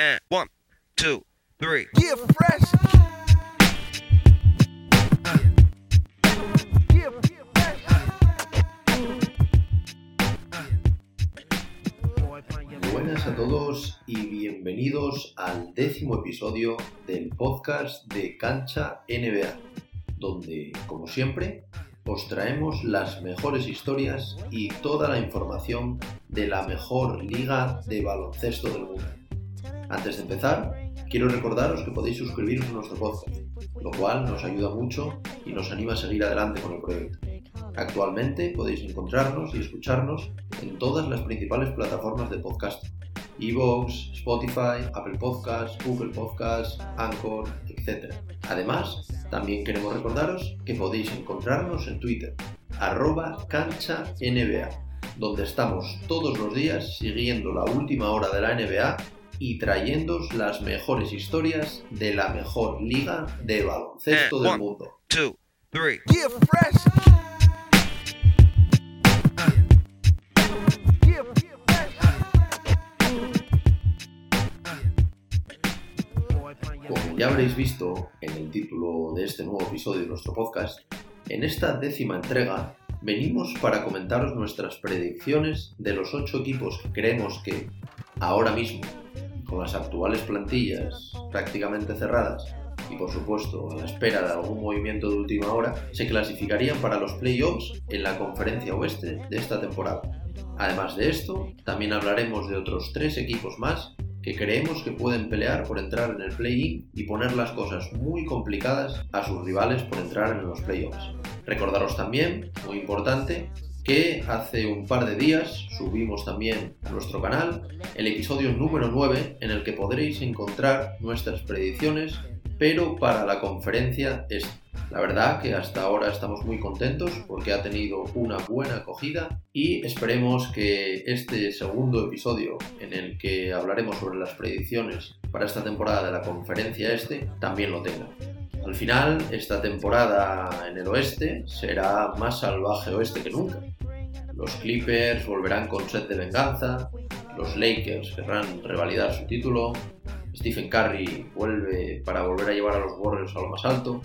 And one, two, three. Yeah, fresh. Yeah, Buenas a todos y bienvenidos al décimo episodio del podcast de Cancha NBA, donde, como siempre, os traemos las mejores historias y toda la información de la mejor liga de baloncesto del mundo. Antes de empezar, quiero recordaros que podéis suscribiros a nuestro podcast, lo cual nos ayuda mucho y nos anima a seguir adelante con el proyecto. Actualmente podéis encontrarnos y escucharnos en todas las principales plataformas de podcast. Evox, Spotify, Apple Podcasts, Google Podcasts, Anchor, etc. Además, también queremos recordaros que podéis encontrarnos en Twitter, arroba donde estamos todos los días siguiendo la última hora de la NBA y trayéndoos las mejores historias de la mejor liga de baloncesto del mundo. Two, three. yeah, fresh. Como ya habréis visto en el título de este nuevo episodio de nuestro podcast, en esta décima entrega venimos para comentaros nuestras predicciones de los ocho equipos que creemos que ahora mismo, con las actuales plantillas prácticamente cerradas y por supuesto a la espera de algún movimiento de última hora, se clasificarían para los playoffs en la conferencia oeste de esta temporada. Además de esto, también hablaremos de otros tres equipos más que creemos que pueden pelear por entrar en el play-in y poner las cosas muy complicadas a sus rivales por entrar en los playoffs. Recordaros también, muy importante, que hace un par de días subimos también a nuestro canal el episodio número 9 en el que podréis encontrar nuestras predicciones, pero para la conferencia este. La verdad que hasta ahora estamos muy contentos porque ha tenido una buena acogida y esperemos que este segundo episodio en el que hablaremos sobre las predicciones para esta temporada de la conferencia este también lo tenga. Al final, esta temporada en el oeste será más salvaje oeste que nunca. Los Clippers volverán con sed de venganza, los Lakers querrán revalidar su título, Stephen Curry vuelve para volver a llevar a los Warriors a lo más alto,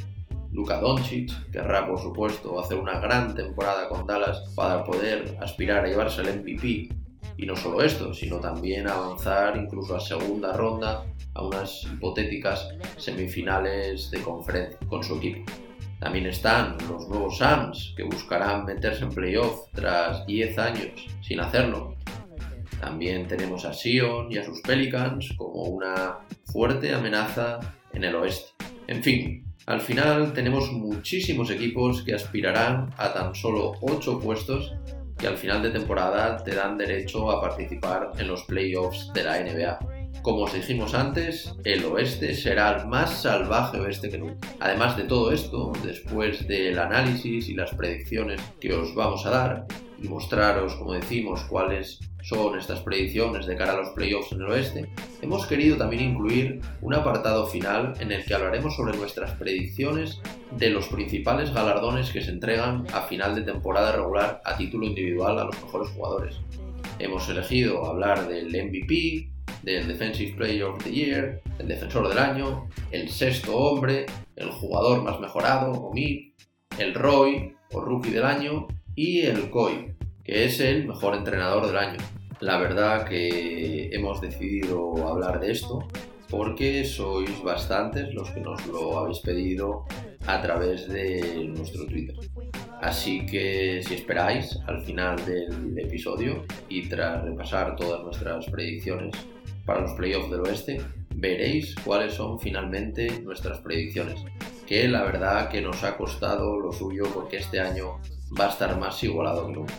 Luka Doncic querrá, por supuesto, hacer una gran temporada con Dallas para poder aspirar a llevarse el MVP. Y no solo esto, sino también avanzar incluso a segunda ronda a unas hipotéticas semifinales de conferencia con su equipo. También están los nuevos Suns, que buscarán meterse en playoff tras 10 años sin hacerlo. También tenemos a Sion y a sus Pelicans como una fuerte amenaza en el oeste. En fin, al final tenemos muchísimos equipos que aspirarán a tan solo 8 puestos que al final de temporada te dan derecho a participar en los playoffs de la NBA. Como os dijimos antes, el oeste será el más salvaje oeste que nunca. Además de todo esto, después del análisis y las predicciones que os vamos a dar y mostraros, como decimos, cuáles son estas predicciones de cara a los playoffs en el oeste, hemos querido también incluir un apartado final en el que hablaremos sobre nuestras predicciones de los principales galardones que se entregan a final de temporada regular a título individual a los mejores jugadores. Hemos elegido hablar del MVP, del Defensive Player of the Year, el Defensor del Año, el Sexto Hombre, el Jugador Más Mejorado o MIP, el Roy o Rookie del Año y el COI, que es el Mejor Entrenador del Año. La verdad que hemos decidido hablar de esto porque sois bastantes los que nos lo habéis pedido a través de nuestro Twitter. Así que si esperáis al final del episodio y tras repasar todas nuestras predicciones para los playoffs del oeste, veréis cuáles son finalmente nuestras predicciones. Que la verdad que nos ha costado lo suyo porque este año va a estar más igualado que nunca.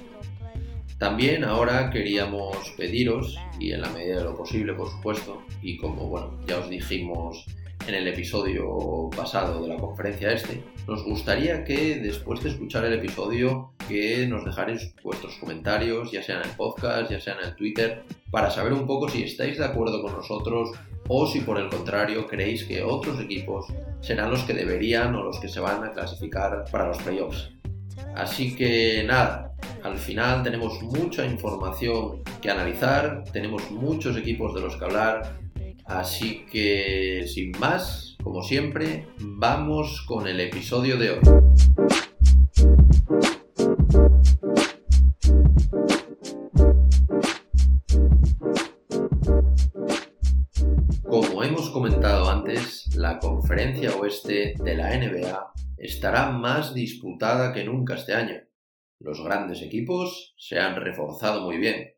También ahora queríamos pediros, y en la medida de lo posible por supuesto, y como bueno, ya os dijimos en el episodio pasado de la conferencia este, nos gustaría que después de escuchar el episodio que nos dejaréis vuestros comentarios, ya sea en el podcast, ya sea en el Twitter, para saber un poco si estáis de acuerdo con nosotros o si por el contrario creéis que otros equipos serán los que deberían o los que se van a clasificar para los playoffs. Así que nada, al final tenemos mucha información que analizar, tenemos muchos equipos de los que hablar Así que, sin más, como siempre, vamos con el episodio de hoy. Como hemos comentado antes, la conferencia oeste de la NBA estará más disputada que nunca este año. Los grandes equipos se han reforzado muy bien,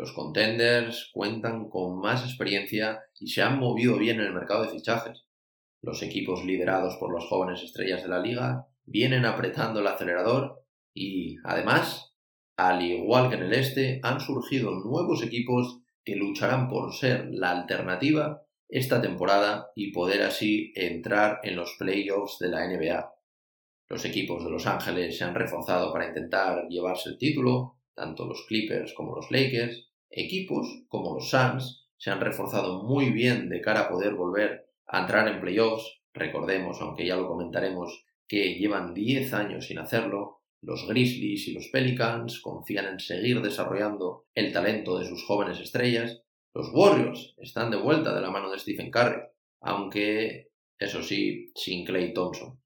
los contenders cuentan con más experiencia y se han movido bien en el mercado de fichajes. Los equipos liderados por las jóvenes estrellas de la liga vienen apretando el acelerador y, además, al igual que en el este, han surgido nuevos equipos que lucharán por ser la alternativa esta temporada y poder así entrar en los playoffs de la NBA. Los equipos de Los Ángeles se han reforzado para intentar llevarse el título, tanto los Clippers como los Lakers, Equipos como los Suns se han reforzado muy bien de cara a poder volver a entrar en playoffs. Recordemos, aunque ya lo comentaremos, que llevan 10 años sin hacerlo. Los Grizzlies y los Pelicans confían en seguir desarrollando el talento de sus jóvenes estrellas. Los Warriors están de vuelta de la mano de Stephen Curry, aunque, eso sí, sin Clay Thompson.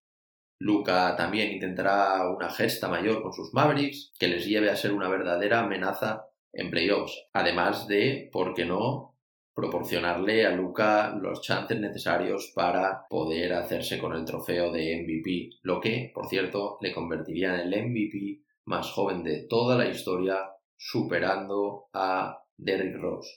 Luca también intentará una gesta mayor con sus Mavericks que les lleve a ser una verdadera amenaza en playoffs, además de, ¿por qué no?, proporcionarle a Luca los chances necesarios para poder hacerse con el trofeo de MVP, lo que, por cierto, le convertiría en el MVP más joven de toda la historia, superando a Derrick Rose.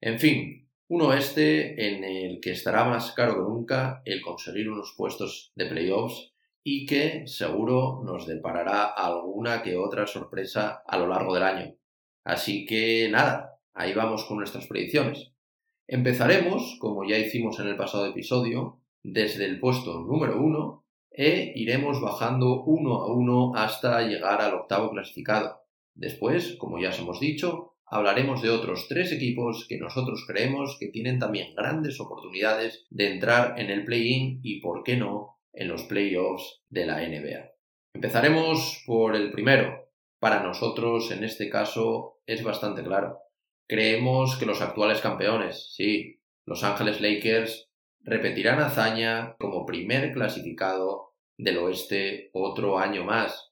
En fin, un oeste en el que estará más caro que nunca el conseguir unos puestos de playoffs y que seguro nos deparará alguna que otra sorpresa a lo largo del año. Así que nada, ahí vamos con nuestras predicciones. Empezaremos, como ya hicimos en el pasado episodio, desde el puesto número 1 e iremos bajando uno a uno hasta llegar al octavo clasificado. Después, como ya os hemos dicho, hablaremos de otros tres equipos que nosotros creemos que tienen también grandes oportunidades de entrar en el play-in y, por qué no, en los playoffs de la NBA. Empezaremos por el primero, para nosotros, en este caso, es bastante claro. Creemos que los actuales campeones, sí, Los Ángeles Lakers, repetirán hazaña como primer clasificado del oeste otro año más.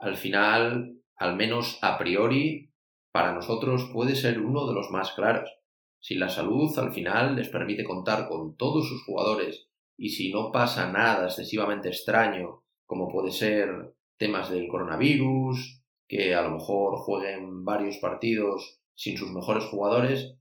Al final, al menos a priori, para nosotros puede ser uno de los más claros. Si la salud al final les permite contar con todos sus jugadores y si no pasa nada excesivamente extraño, como puede ser temas del coronavirus, que a lo mejor jueguen varios partidos sin sus mejores jugadores,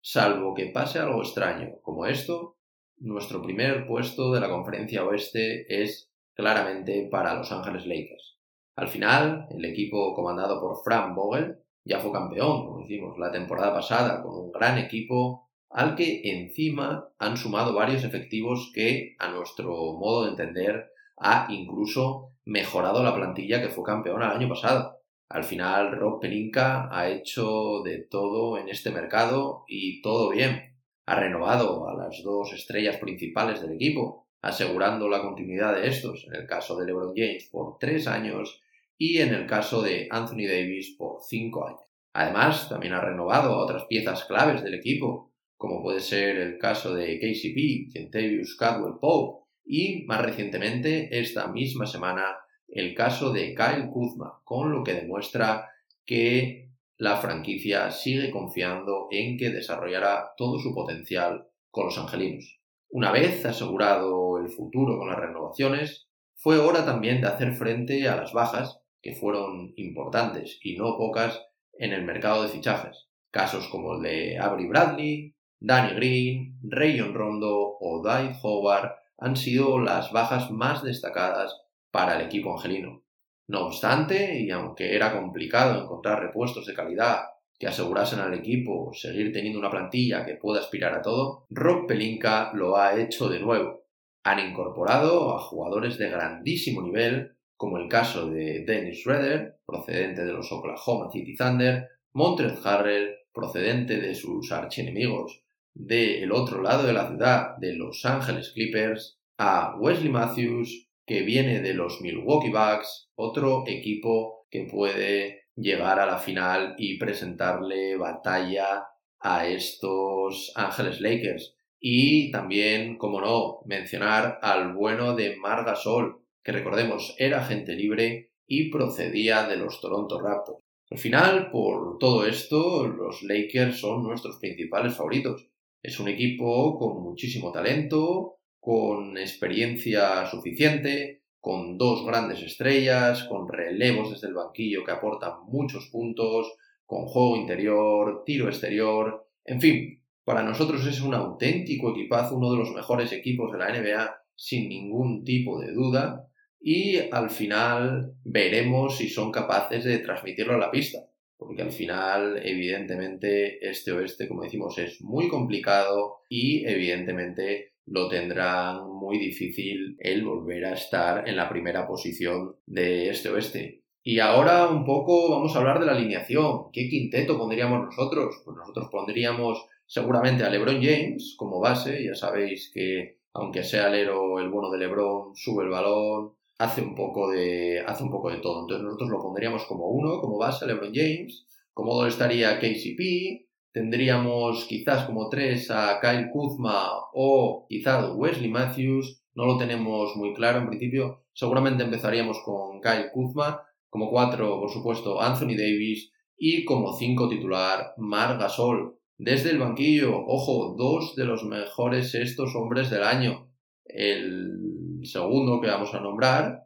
salvo que pase algo extraño como esto, nuestro primer puesto de la conferencia oeste es claramente para Los Ángeles Lakers. Al final, el equipo comandado por Frank Vogel ya fue campeón, como decimos, la temporada pasada, con un gran equipo al que encima han sumado varios efectivos que, a nuestro modo de entender, ha incluso mejorado la plantilla que fue campeón el año pasado. Al final, Rob Pelinka ha hecho de todo en este mercado y todo bien. Ha renovado a las dos estrellas principales del equipo, asegurando la continuidad de estos, en el caso de LeBron James por tres años y en el caso de Anthony Davis por cinco años. Además, también ha renovado a otras piezas claves del equipo, como puede ser el caso de KCP, Kentavious Caldwell Pope y, más recientemente, esta misma semana, el caso de Kyle Kuzma, con lo que demuestra que la franquicia sigue confiando en que desarrollará todo su potencial con los angelinos. Una vez asegurado el futuro con las renovaciones, fue hora también de hacer frente a las bajas, que fueron importantes y no pocas en el mercado de fichajes. Casos como el de Avery Bradley, Danny Green, Rayon Rondo o Dwight Howard han sido las bajas más destacadas para el equipo angelino. No obstante, y aunque era complicado encontrar repuestos de calidad que asegurasen al equipo seguir teniendo una plantilla que pueda aspirar a todo, Rob Pelinka lo ha hecho de nuevo. Han incorporado a jugadores de grandísimo nivel, como el caso de Dennis Schroeder, procedente de los Oklahoma City Thunder, Montrezl Harrell, procedente de sus archienemigos del otro lado de la ciudad, de Los Angeles Clippers, a Wesley Matthews, que viene de los Milwaukee Bucks, otro equipo que puede llegar a la final y presentarle batalla a estos Ángeles Lakers. Y también, como no, mencionar al bueno de Margasol, que recordemos era agente libre y procedía de los Toronto Raptors. Al final, por todo esto, los Lakers son nuestros principales favoritos. Es un equipo con muchísimo talento, con experiencia suficiente, con dos grandes estrellas, con relevos desde el banquillo que aportan muchos puntos, con juego interior, tiro exterior, en fin, para nosotros es un auténtico equipazo, uno de los mejores equipos de la NBA sin ningún tipo de duda y al final veremos si son capaces de transmitirlo a la pista, porque al final evidentemente este oeste, como decimos, es muy complicado y evidentemente lo tendrán muy difícil el volver a estar en la primera posición de este oeste. Y ahora un poco vamos a hablar de la alineación. ¿Qué quinteto pondríamos nosotros? Pues nosotros pondríamos seguramente a LeBron James como base. Ya sabéis que aunque sea héroe, el bueno de LeBron, sube el balón, hace un poco de, hace un poco de todo. Entonces nosotros lo pondríamos como uno, como base, LeBron James. Como dos estaría KCP. Tendríamos quizás como tres a Kyle Kuzma o quizás Wesley Matthews. No lo tenemos muy claro en principio. Seguramente empezaríamos con Kyle Kuzma. Como cuatro, por supuesto, Anthony Davis. Y como cinco titular, Marc Gasol. Desde el banquillo, ojo, dos de los mejores estos hombres del año. El segundo que vamos a nombrar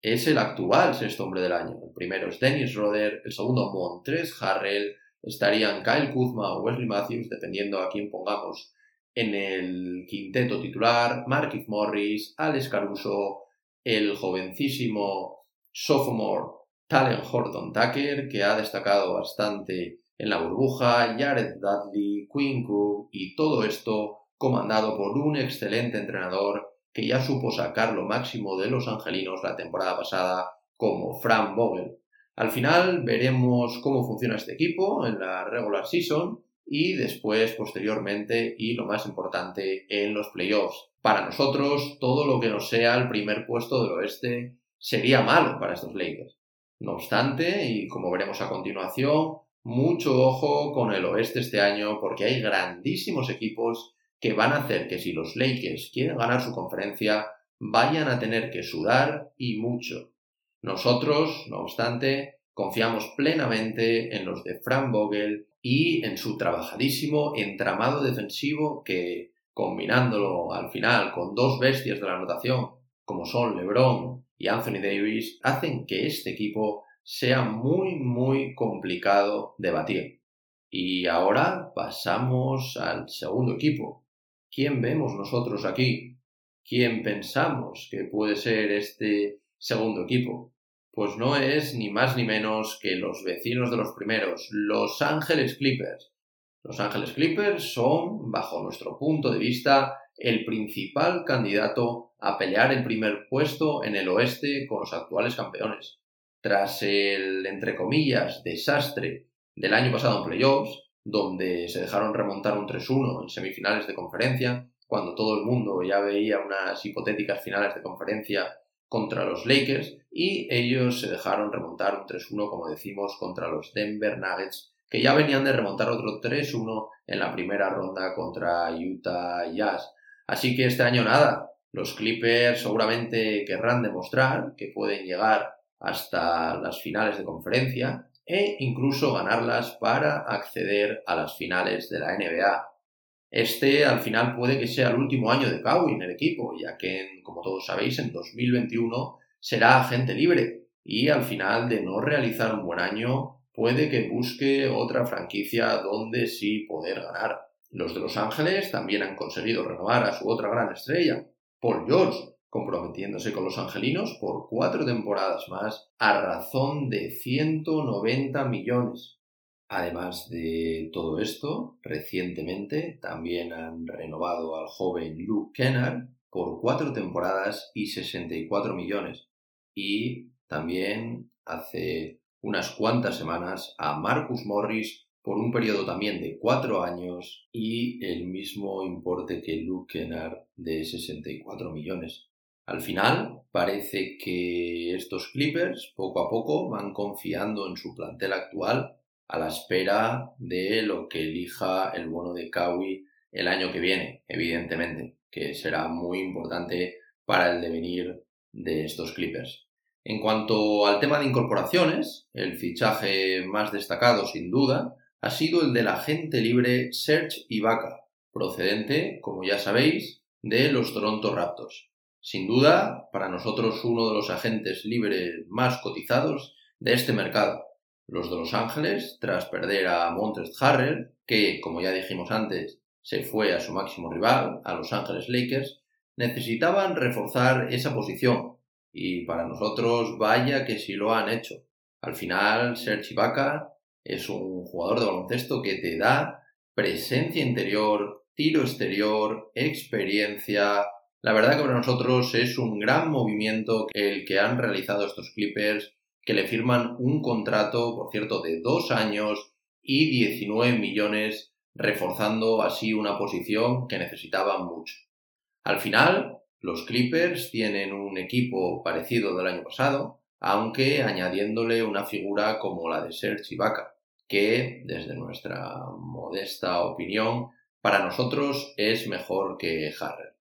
es el actual sexto hombre del año. El primero es Dennis Roder, el segundo Montres Harrell, estarían Kyle Kuzma o Wesley Matthews, dependiendo a quién pongamos en el quinteto titular, Marquis Morris, Alex Caruso, el jovencísimo sophomore Talen Horton Tucker, que ha destacado bastante en la burbuja, Jared Dudley, Quinn Cook y todo esto comandado por un excelente entrenador que ya supo sacar lo máximo de los angelinos la temporada pasada como Frank Vogel. Al final veremos cómo funciona este equipo en la regular season y después, posteriormente, y lo más importante, en los playoffs. Para nosotros, todo lo que no sea el primer puesto del oeste sería malo para estos Lakers. No obstante, y como veremos a continuación, mucho ojo con el oeste este año porque hay grandísimos equipos que van a hacer que si los Lakers quieren ganar su conferencia, vayan a tener que sudar y mucho. Nosotros, no obstante, confiamos plenamente en los de Frank Vogel y en su trabajadísimo entramado defensivo que, combinándolo al final con dos bestias de la anotación, como son LeBron y Anthony Davis, hacen que este equipo sea muy, muy complicado de batir. Y ahora pasamos al segundo equipo. ¿Quién vemos nosotros aquí? ¿Quién pensamos que puede ser este segundo equipo? Pues no es ni más ni menos que los vecinos de los primeros, Los Ángeles Clippers. Los Ángeles Clippers son, bajo nuestro punto de vista, el principal candidato a pelear el primer puesto en el oeste con los actuales campeones tras el, entre comillas, desastre del año pasado en playoffs, donde se dejaron remontar un 3-1 en semifinales de conferencia, cuando todo el mundo ya veía unas hipotéticas finales de conferencia contra los Lakers, y ellos se dejaron remontar un 3-1, como decimos, contra los Denver Nuggets, que ya venían de remontar otro 3-1 en la primera ronda contra Utah Jazz. Así que este año nada, los Clippers seguramente querrán demostrar que pueden llegar hasta las finales de conferencia e incluso ganarlas para acceder a las finales de la NBA. Este al final puede que sea el último año de Kawhi en el equipo, ya que, como todos sabéis, en 2021 será agente libre y al final de no realizar un buen año puede que busque otra franquicia donde sí poder ganar. Los de Los Ángeles también han conseguido renovar a su otra gran estrella, Paul George, comprometiéndose con los angelinos por cuatro temporadas más a razón de 190 millones. Además de todo esto, recientemente también han renovado al joven Luke Kennard por cuatro temporadas y 64 millones. Y también hace unas cuantas semanas a Marcus Morris por un periodo también de cuatro años y el mismo importe que Luke Kennard de 64 millones. Al final, parece que estos Clippers poco a poco van confiando en su plantel actual, a la espera de lo que elija el bono de Kawhi el año que viene, evidentemente, que será muy importante para el devenir de estos Clippers. En cuanto al tema de incorporaciones, el fichaje más destacado, sin duda, ha sido el del agente libre Serge Ibaka, procedente, como ya sabéis, de los Toronto Raptors. Sin duda, para nosotros uno de los agentes libres más cotizados de este mercado. Los de Los Ángeles, tras perder a Montrezl Harrell, que, como ya dijimos antes, se fue a su máximo rival, a Los Ángeles Lakers, necesitaban reforzar esa posición. Y para nosotros, vaya que si lo han hecho. Al final, Serge Ibaka es un jugador de baloncesto que te da presencia interior, tiro exterior, experiencia. La verdad que para nosotros es un gran movimiento el que han realizado estos Clippers, que le firman un contrato, por cierto, de dos años y 19 millones, reforzando así una posición que necesitaban mucho. Al final, los Clippers tienen un equipo parecido del año pasado, aunque añadiéndole una figura como la de Serge Ibaka que, desde nuestra modesta opinión, para nosotros es mejor que Harrell.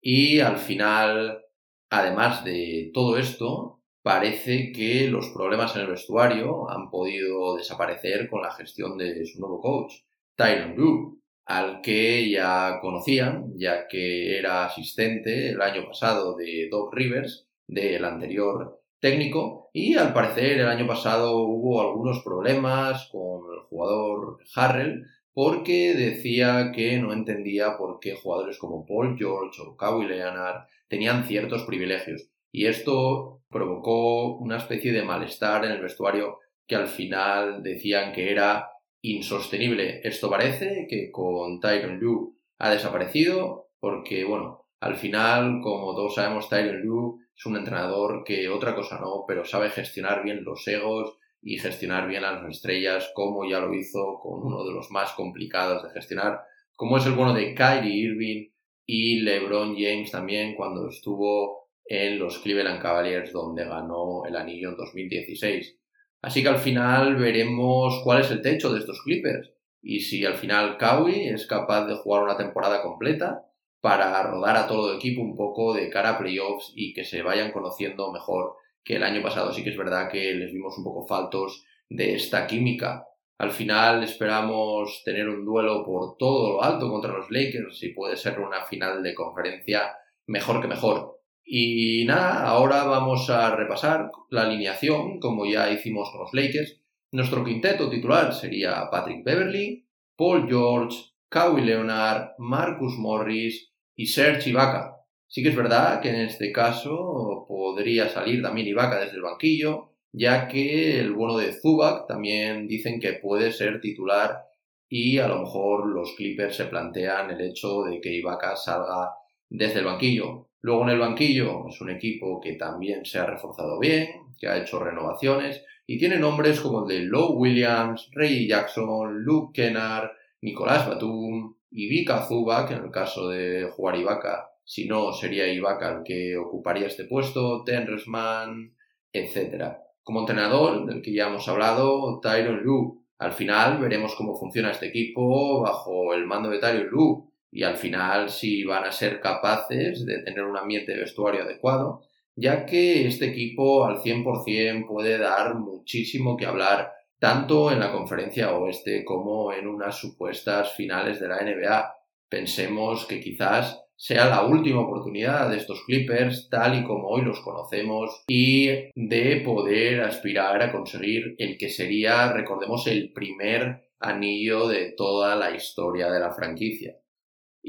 Y al final, además de todo esto, parece que los problemas en el vestuario han podido desaparecer con la gestión de su nuevo coach, Tyron Lue, al que ya conocían, ya que era asistente el año pasado de Doc Rivers, del anterior técnico y al parecer el año pasado hubo algunos problemas con el jugador Harrell porque decía que no entendía por qué jugadores como Paul George o Kawhi Leonard tenían ciertos privilegios y esto provocó una especie de malestar en el vestuario que al final decían que era insostenible. Esto parece que con Tyron Lue ha desaparecido porque, bueno, al final, como todos sabemos, Tyron Lue es un entrenador que otra cosa no, pero sabe gestionar bien los egos y gestionar bien a las estrellas, como ya lo hizo con uno de los más complicados de gestionar, como es el bueno de Kyrie Irving y LeBron James también cuando estuvo en los Cleveland Cavaliers donde ganó el anillo en 2016. Así que al final veremos cuál es el techo de estos Clippers y si al final Kawhi es capaz de jugar una temporada completa para rodar a todo el equipo un poco de cara a playoffs y que se vayan conociendo mejor que el año pasado. Sí que es verdad que les vimos un poco faltos de esta química. Al final esperamos tener un duelo por todo lo alto contra los Lakers y puede ser una final de conferencia mejor que mejor. Y nada, ahora vamos a repasar la alineación como ya hicimos con los Lakers. Nuestro quinteto titular sería Patrick Beverly, Paul George, Kawhi Leonard, Marcus Morris, y Serge Ibaka. Sí que es verdad que en este caso podría salir también Ibaka desde el banquillo, ya que el bueno de Zubac también dicen que puede ser titular y a lo mejor los Clippers se plantean el hecho de que Ibaka salga desde el banquillo. Luego en el banquillo es un equipo que también se ha reforzado bien, que ha hecho renovaciones y tiene nombres como el de Low Williams, Ray Jackson, Luke Kennard, Nicolás Batum, Ibaka Zubac, en el caso de jugar Ibaka, si no sería Ibaka el que ocuparía este puesto, Tenresman, etc. Como entrenador, del que ya hemos hablado, Tyron Lu. Al final veremos cómo funciona este equipo bajo el mando de Tyron Lu y al final si van a ser capaces de tener un ambiente de vestuario adecuado, ya que este equipo al 100% puede dar muchísimo que hablar tanto en la conferencia oeste como en unas supuestas finales de la NBA. Pensemos que quizás sea la última oportunidad de estos Clippers tal y como hoy los conocemos y de poder aspirar a conseguir el que sería, recordemos, el primer anillo de toda la historia de la franquicia.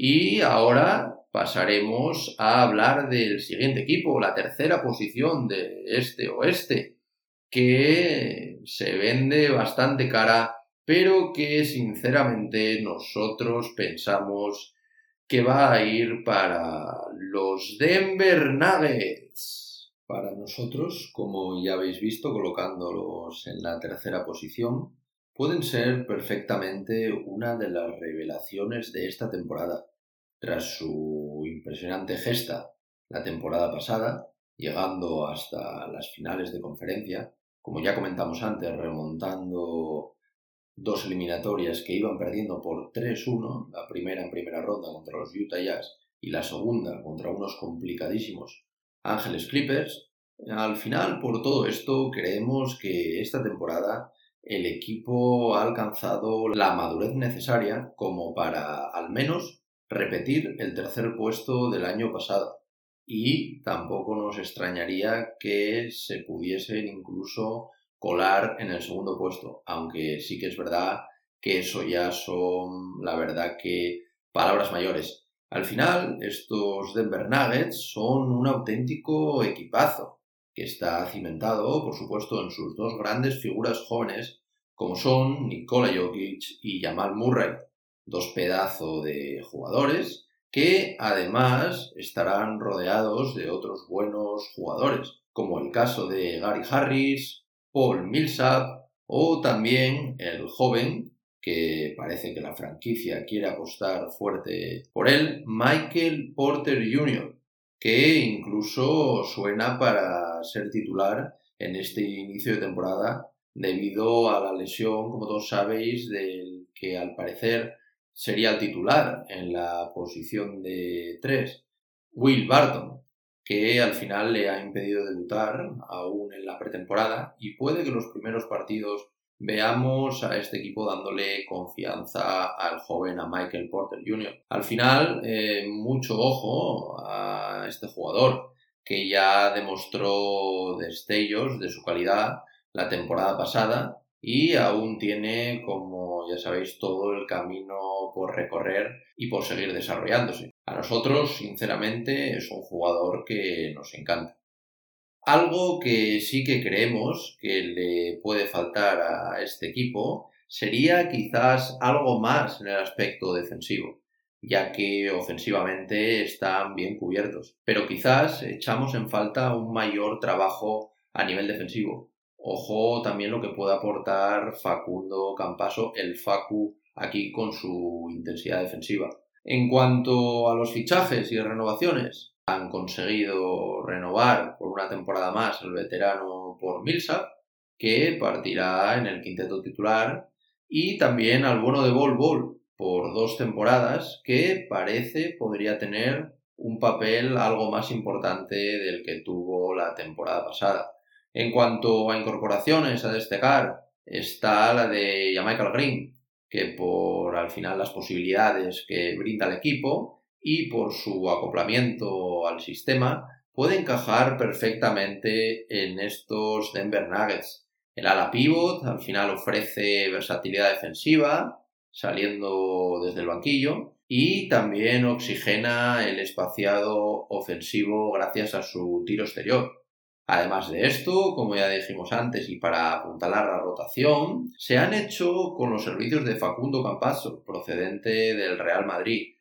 Y ahora pasaremos a hablar del siguiente equipo, la tercera posición de este oeste, que se vende bastante cara, pero que sinceramente nosotros pensamos que va a ir para los Denver Nuggets. Para nosotros, como ya habéis visto, colocándolos en la tercera posición, pueden ser perfectamente una de las revelaciones de esta temporada. Tras su impresionante gesta la temporada pasada, llegando hasta las finales de conferencia, como ya comentamos antes, remontando dos eliminatorias que iban perdiendo por 3-1, la primera en primera ronda contra los Utah Jazz y la segunda contra unos complicadísimos Ángeles Clippers, al final por todo esto creemos que esta temporada el equipo ha alcanzado la madurez necesaria como para al menos repetir el tercer puesto del año pasado. Y tampoco nos extrañaría que se pudiesen incluso colar en el segundo puesto, aunque sí que es verdad que eso ya son, la verdad que, palabras mayores. Al final, estos Denver Nuggets son un auténtico equipazo, que está cimentado, por supuesto, en sus dos grandes figuras jóvenes, como son Nikola Jokic y Jamal Murray, dos pedazos de jugadores que además estarán rodeados de otros buenos jugadores, como el caso de Gary Harris, Paul Millsap o también el joven que parece que la franquicia quiere apostar fuerte por él, Michael Porter Jr., que incluso suena para ser titular en este inicio de temporada debido a la lesión, como todos sabéis, del que al parecer sería el titular en la posición de 3, Will Barton, que al final le ha impedido debutar aún en la pretemporada y puede que los primeros partidos veamos a este equipo dándole confianza al joven, a Michael Porter Jr. Al final, eh, mucho ojo a este jugador que ya demostró destellos de su calidad la temporada pasada y aún tiene, como ya sabéis, todo el camino por recorrer y por seguir desarrollándose. A nosotros, sinceramente, es un jugador que nos encanta. Algo que sí que creemos que le puede faltar a este equipo sería quizás algo más en el aspecto defensivo, ya que ofensivamente están bien cubiertos. Pero quizás echamos en falta un mayor trabajo a nivel defensivo. Ojo también lo que puede aportar Facundo Campaso, el Facu, aquí con su intensidad defensiva. En cuanto a los fichajes y renovaciones, han conseguido renovar por una temporada más el veterano por Millsap, que partirá en el quinteto titular, y también al bono de Bol Bol por dos temporadas, que parece podría tener un papel algo más importante del que tuvo la temporada pasada. En cuanto a incorporaciones a destacar, está la de Michael Green, que por al final las posibilidades que brinda el equipo y por su acoplamiento al sistema puede encajar perfectamente en estos Denver Nuggets. El ala pivot al final ofrece versatilidad defensiva saliendo desde el banquillo y también oxigena el espaciado ofensivo gracias a su tiro exterior. Además de esto, como ya dijimos antes, y para apuntalar la rotación, se han hecho con los servicios de Facundo Campaso, procedente del Real Madrid,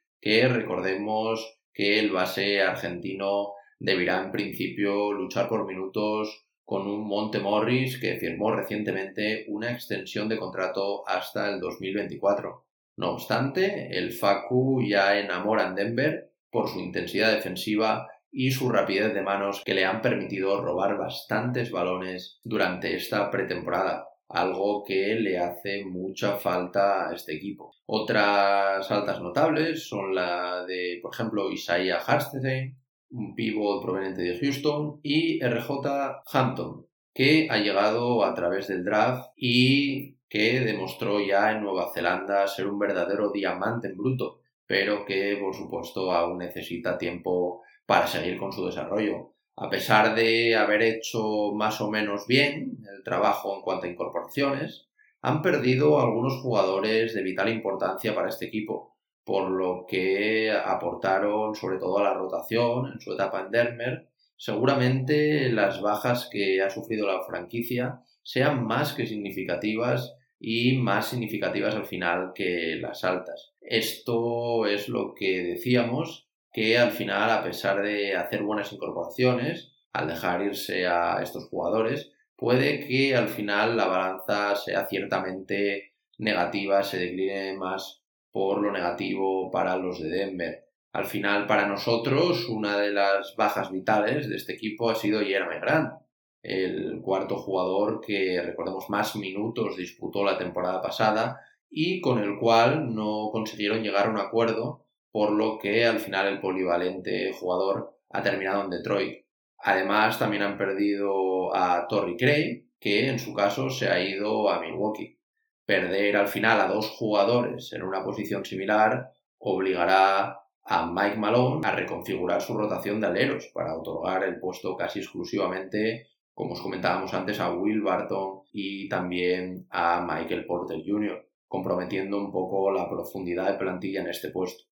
recordemos que el base argentino deberá en principio luchar por minutos con un Monte Morris que firmó recientemente una extensión de contrato hasta el 2024. No obstante, el Facu ya enamora en Denver por su intensidad defensiva y su rapidez de manos que le han permitido robar bastantes balones durante esta pretemporada, algo que le hace mucha falta a este equipo. Otras altas notables son la de, por ejemplo, Isaiah Hartenstein, un pívot proveniente de Houston, y RJ Hampton, que ha llegado a través del draft y que demostró ya en Nueva Zelanda ser un verdadero diamante en bruto, pero que por supuesto aún necesita tiempo para seguir con su desarrollo. A pesar de haber hecho más o menos bien el trabajo en cuanto a incorporaciones, han perdido algunos jugadores de vital importancia para este equipo, por lo que aportaron sobre todo a la rotación en su etapa en Dermer. Seguramente las bajas que ha sufrido la franquicia sean más que significativas y más significativas al final que las altas. Esto es lo que decíamos que al final, a pesar de hacer buenas incorporaciones, al dejar irse a estos jugadores, puede que al final la balanza sea ciertamente negativa, se decline más por lo negativo para los de Denver. Al final, para nosotros, una de las bajas vitales de este equipo ha sido Jeremy Grant, el cuarto jugador que, recordemos, más minutos disputó la temporada pasada y con el cual no consiguieron llegar a un acuerdo, por lo que al final el polivalente jugador ha terminado en Detroit. Además, también han perdido a Torrey Cray, que en su caso se ha ido a Milwaukee. Perder al final a dos jugadores en una posición similar obligará a Mike Malone a reconfigurar su rotación de aleros para otorgar el puesto casi exclusivamente, como os comentábamos antes, a Will Barton y también a Michael Porter Jr., comprometiendo un poco la profundidad de plantilla en este puesto.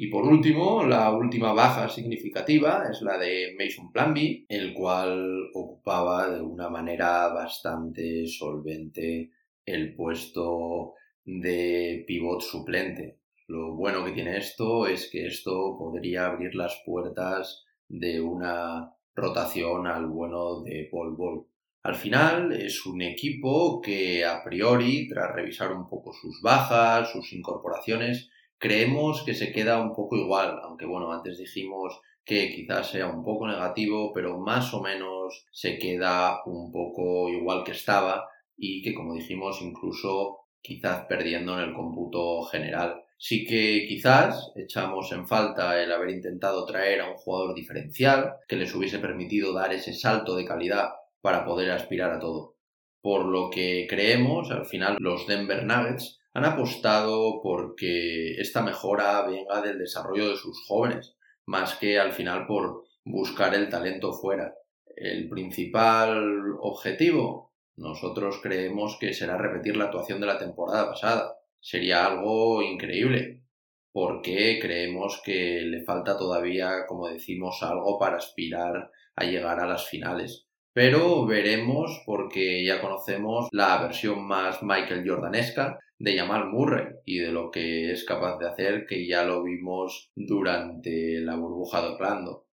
Y por último, la última baja significativa es la de Mason Planby, el cual ocupaba de una manera bastante solvente el puesto de pivot suplente. Lo bueno que tiene esto es que esto podría abrir las puertas de una rotación al bueno de Paul Ball. Al final es un equipo que a priori, tras revisar un poco sus bajas, sus incorporaciones, creemos que se queda un poco igual, aunque bueno, antes dijimos que quizás sea un poco negativo, pero más o menos se queda un poco igual que estaba y que como dijimos incluso quizás perdiendo en el cómputo general. Sí que quizás echamos en falta el haber intentado traer a un jugador diferencial que les hubiese permitido dar ese salto de calidad para poder aspirar a todo. Por lo que creemos, al final los Denver Nuggets han apostado porque esta mejora venga del desarrollo de sus jóvenes, más que al final por buscar el talento fuera. El principal objetivo, nosotros creemos que será repetir la actuación de la temporada pasada. Sería algo increíble, porque creemos que le falta todavía, como decimos, algo para aspirar a llegar a las finales pero veremos porque ya conocemos la versión más Michael Jordanesca de Jamal Murray y de lo que es capaz de hacer que ya lo vimos durante la burbuja de Orlando.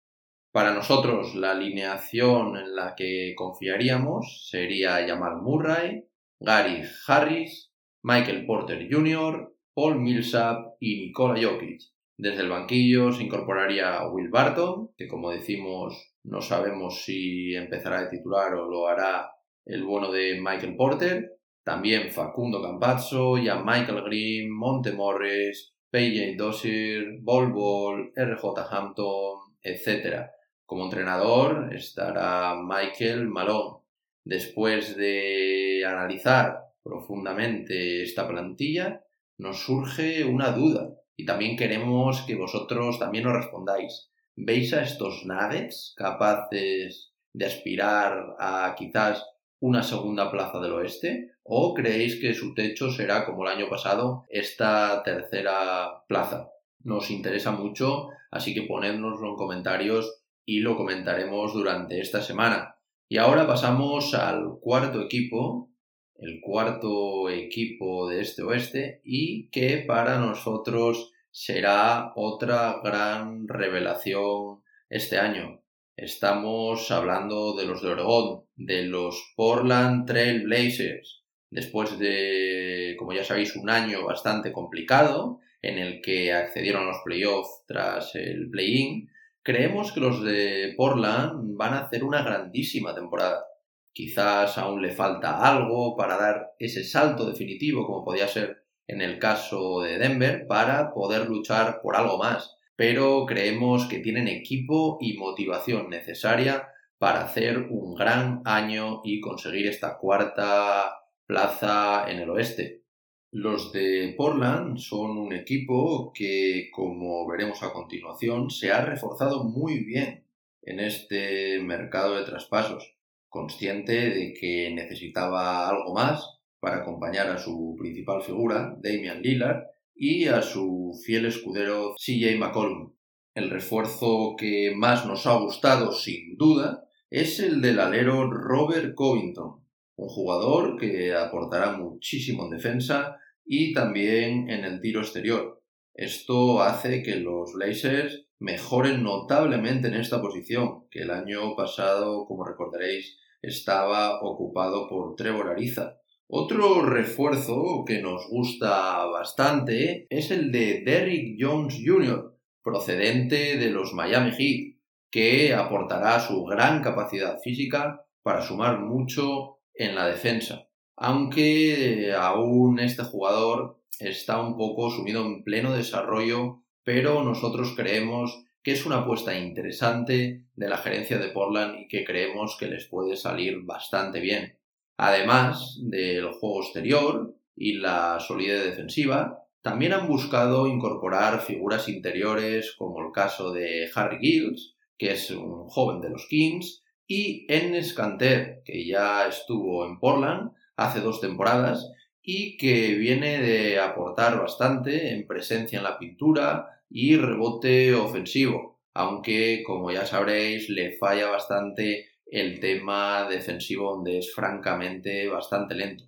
Para nosotros la alineación en la que confiaríamos sería Jamal Murray, Gary Harris, Michael Porter Jr., Paul Millsap y Nikola Jokic. Desde el banquillo se incorporaría Will Barton, que como decimos no sabemos si empezará de titular o lo hará el bueno de Michael Porter. También Facundo Campazzo, ya Michael Green, Monte Morris, PJ Dossier, Bol Bol, RJ Hampton, etc. Como entrenador estará Michael Malone. Después de analizar profundamente esta plantilla, nos surge una duda y también queremos que vosotros también nos respondáis. ¿Veis a estos Nuggets capaces de aspirar a quizás una segunda plaza del oeste? ¿O creéis que su techo será, como el año pasado, esta tercera plaza? Nos interesa mucho, así que ponednoslo en comentarios y lo comentaremos durante esta semana. Y ahora pasamos al cuarto equipo, el cuarto equipo de este oeste y que para nosotros será otra gran revelación este año. Estamos hablando de los de Oregón, de los Portland Trail Blazers. Después de, como ya sabéis, un año bastante complicado en el que accedieron a los playoffs tras el play-in, creemos que los de Portland van a hacer una grandísima temporada. Quizás aún le falta algo para dar ese salto definitivo como podía ser en el caso de Denver para poder luchar por algo más, pero creemos que tienen equipo y motivación necesaria para hacer un gran año y conseguir esta cuarta plaza en el oeste. Los de Portland son un equipo que, como veremos a continuación, se ha reforzado muy bien en este mercado de traspasos, consciente de que necesitaba algo más para acompañar a su principal figura, Damian Lillard, y a su fiel escudero CJ McCollum. El refuerzo que más nos ha gustado, sin duda, es el del alero Robert Covington, un jugador que aportará muchísimo en defensa y también en el tiro exterior. Esto hace que los Blazers mejoren notablemente en esta posición, que el año pasado, como recordaréis, estaba ocupado por Trevor Ariza, otro refuerzo que nos gusta bastante es el de Derrick Jones Jr., procedente de los Miami Heat, que aportará su gran capacidad física para sumar mucho en la defensa. Aunque aún este jugador está un poco sumido en pleno desarrollo, pero nosotros creemos que es una apuesta interesante de la gerencia de Portland y que creemos que les puede salir bastante bien. Además del juego exterior y la solidez defensiva, también han buscado incorporar figuras interiores como el caso de Harry Gills, que es un joven de los Kings, y Ennis Canter, que ya estuvo en Portland hace dos temporadas y que viene de aportar bastante en presencia en la pintura y rebote ofensivo, aunque como ya sabréis le falla bastante el tema defensivo donde es francamente bastante lento.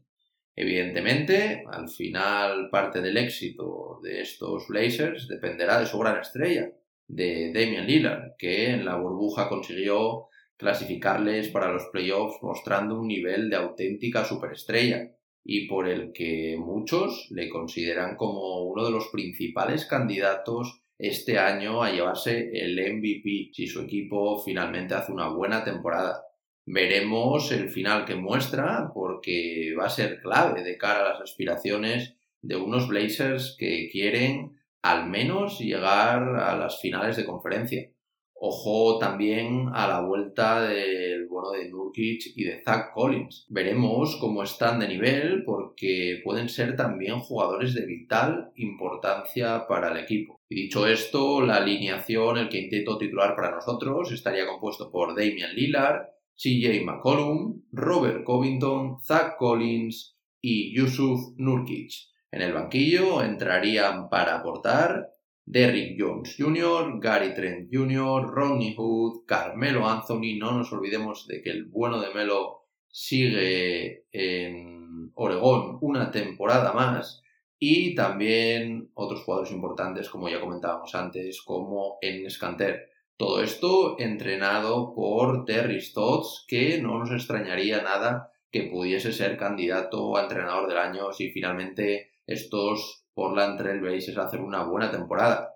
Evidentemente, al final parte del éxito de estos Blazers dependerá de su gran estrella, de Damian Lillard, que en la burbuja consiguió clasificarles para los playoffs mostrando un nivel de auténtica superestrella y por el que muchos le consideran como uno de los principales candidatos este año a llevarse el MVP si su equipo finalmente hace una buena temporada. Veremos el final que muestra porque va a ser clave de cara a las aspiraciones de unos Blazers que quieren al menos llegar a las finales de conferencia. Ojo también a la vuelta del de Nurkic y de Zach Collins. Veremos cómo están de nivel porque pueden ser también jugadores de vital importancia para el equipo. Y dicho esto, la alineación, el que intento titular para nosotros, estaría compuesto por Damian Lillard, CJ McCollum, Robert Covington, Zach Collins y Yusuf Nurkic. En el banquillo entrarían para aportar Derrick Jones Jr., Gary Trent Jr., Ronnie Hood, Carmelo Anthony. No nos olvidemos de que el bueno de Melo sigue en Oregón una temporada más. Y también otros jugadores importantes, como ya comentábamos antes, como en Scanter. Todo esto entrenado por Terry Stotts, que no nos extrañaría nada que pudiese ser candidato a entrenador del año si finalmente estos Portland Trail Blazers hacer una buena temporada.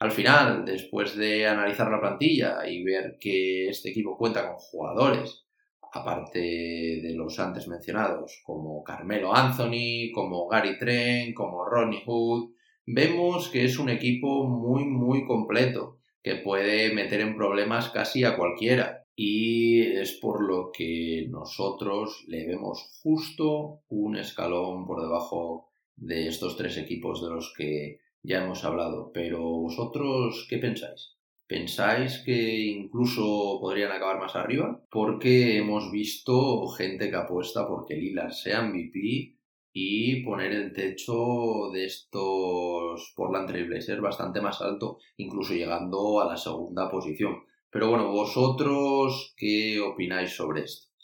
Al final, después de analizar la plantilla y ver que este equipo cuenta con jugadores, aparte de los antes mencionados, como Carmelo Anthony, como Gary Trent, como Ronnie Hood, vemos que es un equipo muy, muy completo, que puede meter en problemas casi a cualquiera. Y es por lo que nosotros le vemos justo un escalón por debajo de estos tres equipos de los que ya hemos hablado. Pero vosotros, ¿qué pensáis? ¿Pensáis que incluso podrían acabar más arriba? Porque hemos visto gente que apuesta porque Lillard sea MVP y poner el techo de estos Portland Trailblazers bastante más alto, incluso llegando a la segunda posición. Pero bueno, vosotros, ¿qué opináis sobre esto?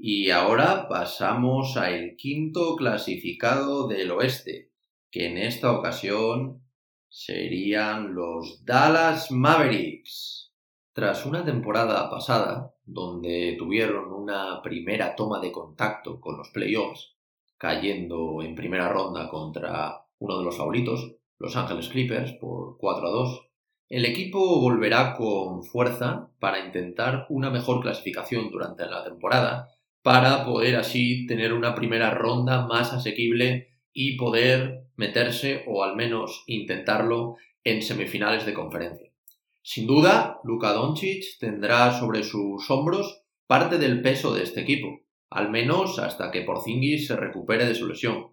Y ahora pasamos al quinto clasificado del oeste, que en esta ocasión serían los Dallas Mavericks. Tras una temporada pasada, donde tuvieron una primera toma de contacto con los playoffs, cayendo en primera ronda contra uno de los favoritos, Los Angeles Clippers, por 4 a 2, el equipo volverá con fuerza para intentar una mejor clasificación durante la temporada para poder así tener una primera ronda más asequible y poder meterse o al menos intentarlo en semifinales de conferencia. Sin duda, Luka Doncic tendrá sobre sus hombros parte del peso de este equipo, al menos hasta que Porzingis se recupere de su lesión,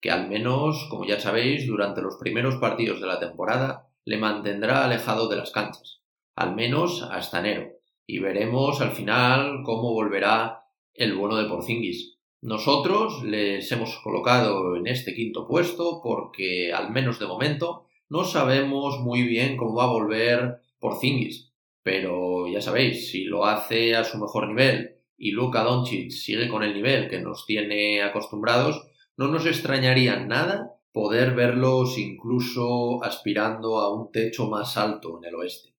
que al menos, como ya sabéis, durante los primeros partidos de la temporada le mantendrá alejado de las canchas, al menos hasta enero, y veremos al final cómo volverá el bono de Porzingis. Nosotros les hemos colocado en este quinto puesto porque, al menos de momento, no sabemos muy bien cómo va a volver Porzingis. Pero ya sabéis, si lo hace a su mejor nivel y Luka Doncic sigue con el nivel que nos tiene acostumbrados, no nos extrañaría nada poder verlos incluso aspirando a un techo más alto en el oeste.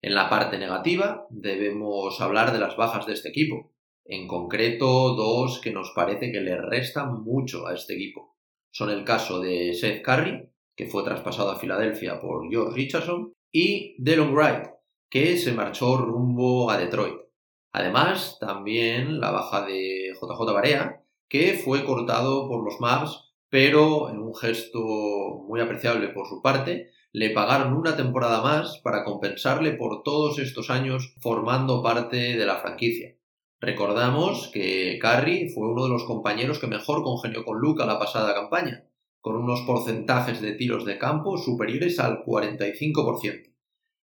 En la parte negativa debemos hablar de las bajas de este equipo, en concreto, dos que nos parece que le restan mucho a este equipo. Son el caso de Seth Curry, que fue traspasado a Filadelfia por George Richardson, y Delon Wright, que se marchó rumbo a Detroit. Además, también la baja de JJ Barea, que fue cortado por los Mavs, pero en un gesto muy apreciable por su parte, le pagaron una temporada más para compensarle por todos estos años formando parte de la franquicia. Recordamos que Curry fue uno de los compañeros que mejor congenió con Luca la pasada campaña, con unos porcentajes de tiros de campo superiores al 45%.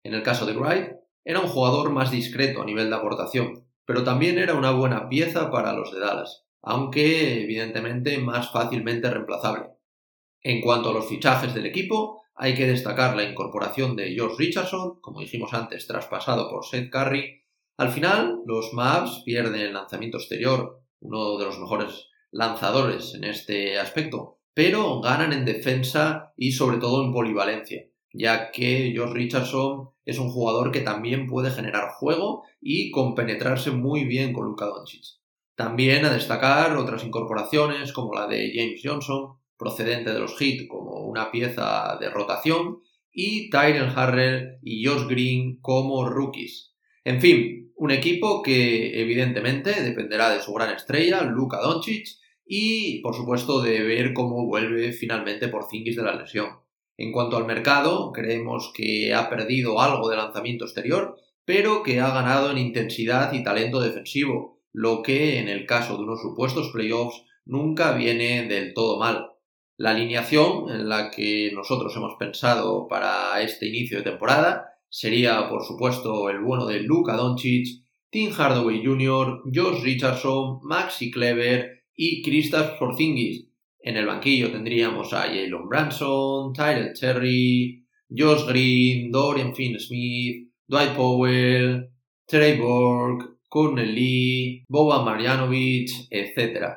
En el caso de Wright, era un jugador más discreto a nivel de aportación, pero también era una buena pieza para los de Dallas, aunque evidentemente más fácilmente reemplazable. En cuanto a los fichajes del equipo, hay que destacar la incorporación de George Richardson, como dijimos antes, traspasado por Seth Curry. Al final, los Mavs pierden el lanzamiento exterior, uno de los mejores lanzadores en este aspecto, pero ganan en defensa y sobre todo en polivalencia, ya que George Richardson es un jugador que también puede generar juego y compenetrarse muy bien con Luka Doncic. También a destacar otras incorporaciones como la de James Johnson, procedente de los Heat como una pieza de rotación, y Tyrell Harrell y Josh Green como rookies. En fin, un equipo que evidentemente dependerá de su gran estrella, Luka Doncic, y por supuesto de ver cómo vuelve finalmente por Zingis de la lesión. En cuanto al mercado, creemos que ha perdido algo de lanzamiento exterior, pero que ha ganado en intensidad y talento defensivo, lo que en el caso de unos supuestos playoffs nunca viene del todo mal. La alineación en la que nosotros hemos pensado para este inicio de temporada sería, por supuesto, el bueno de Luka Doncic, Tim Hardaway Jr., Josh Richardson, Maxi Clever y Kristaps Porzingis. En el banquillo tendríamos a Jalen Branson, Tyrell Cherry, Josh Green, Dorian Finney-Smith, Dwight Powell, Trey Borg, Courtney Lee, Boba Marjanovic, etc.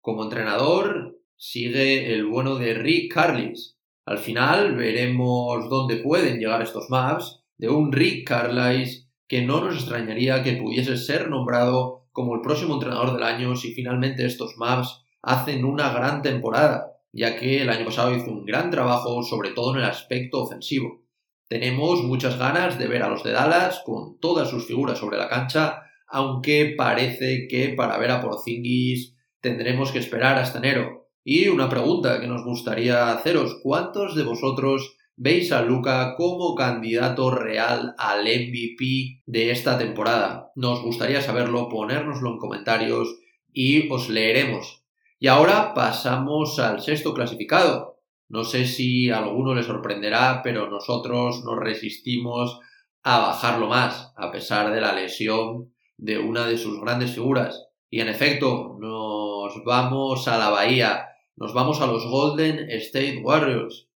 Como entrenador, sigue el bueno de Rick Carlisle. Al final veremos dónde pueden llegar estos maps de un Rick Carlisle que no nos extrañaría que pudiese ser nombrado como el próximo entrenador del año si finalmente estos maps hacen una gran temporada, ya que el año pasado hizo un gran trabajo, sobre todo en el aspecto ofensivo. Tenemos muchas ganas de ver a los de Dallas con todas sus figuras sobre la cancha, aunque parece que para ver a Porzingis tendremos que esperar hasta enero. Y una pregunta que nos gustaría haceros, ¿cuántos de vosotros veis a Luca como candidato real al MVP de esta temporada? Nos gustaría saberlo, ponérnoslo en comentarios y os leeremos. Y ahora pasamos al sexto clasificado. No sé si a alguno le sorprenderá, pero nosotros nos resistimos a bajarlo más, a pesar de la lesión de una de sus grandes figuras. Y en efecto, nos vamos a la bahía nos vamos a los Golden State Warriors.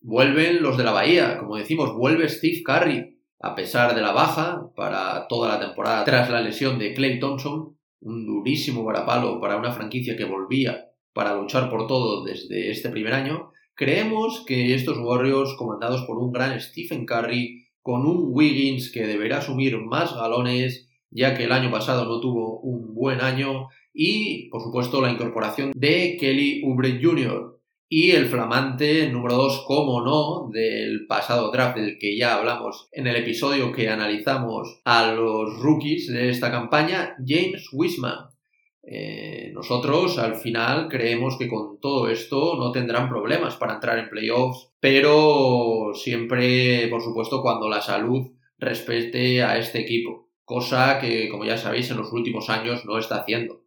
Vuelven los de la Bahía, como decimos, vuelve Steve Curry, a pesar de la baja para toda la temporada tras la lesión de Clay Thompson, un durísimo varapalo para una franquicia que volvía para luchar por todo desde este primer año, creemos que estos Warriors, comandados por un gran Stephen Curry, con un Wiggins que deberá asumir más galones, ya que el año pasado no tuvo un buen año, y, por supuesto, la incorporación de Kelly Oubre Jr. y el flamante número 2, como no, del pasado draft del que ya hablamos en el episodio que analizamos a los rookies de esta campaña, James Wiseman. Eh, nosotros al final creemos que con todo esto no tendrán problemas para entrar en playoffs, pero siempre, por supuesto, cuando la salud respete a este equipo, cosa que, como ya sabéis, en los últimos años no está haciendo.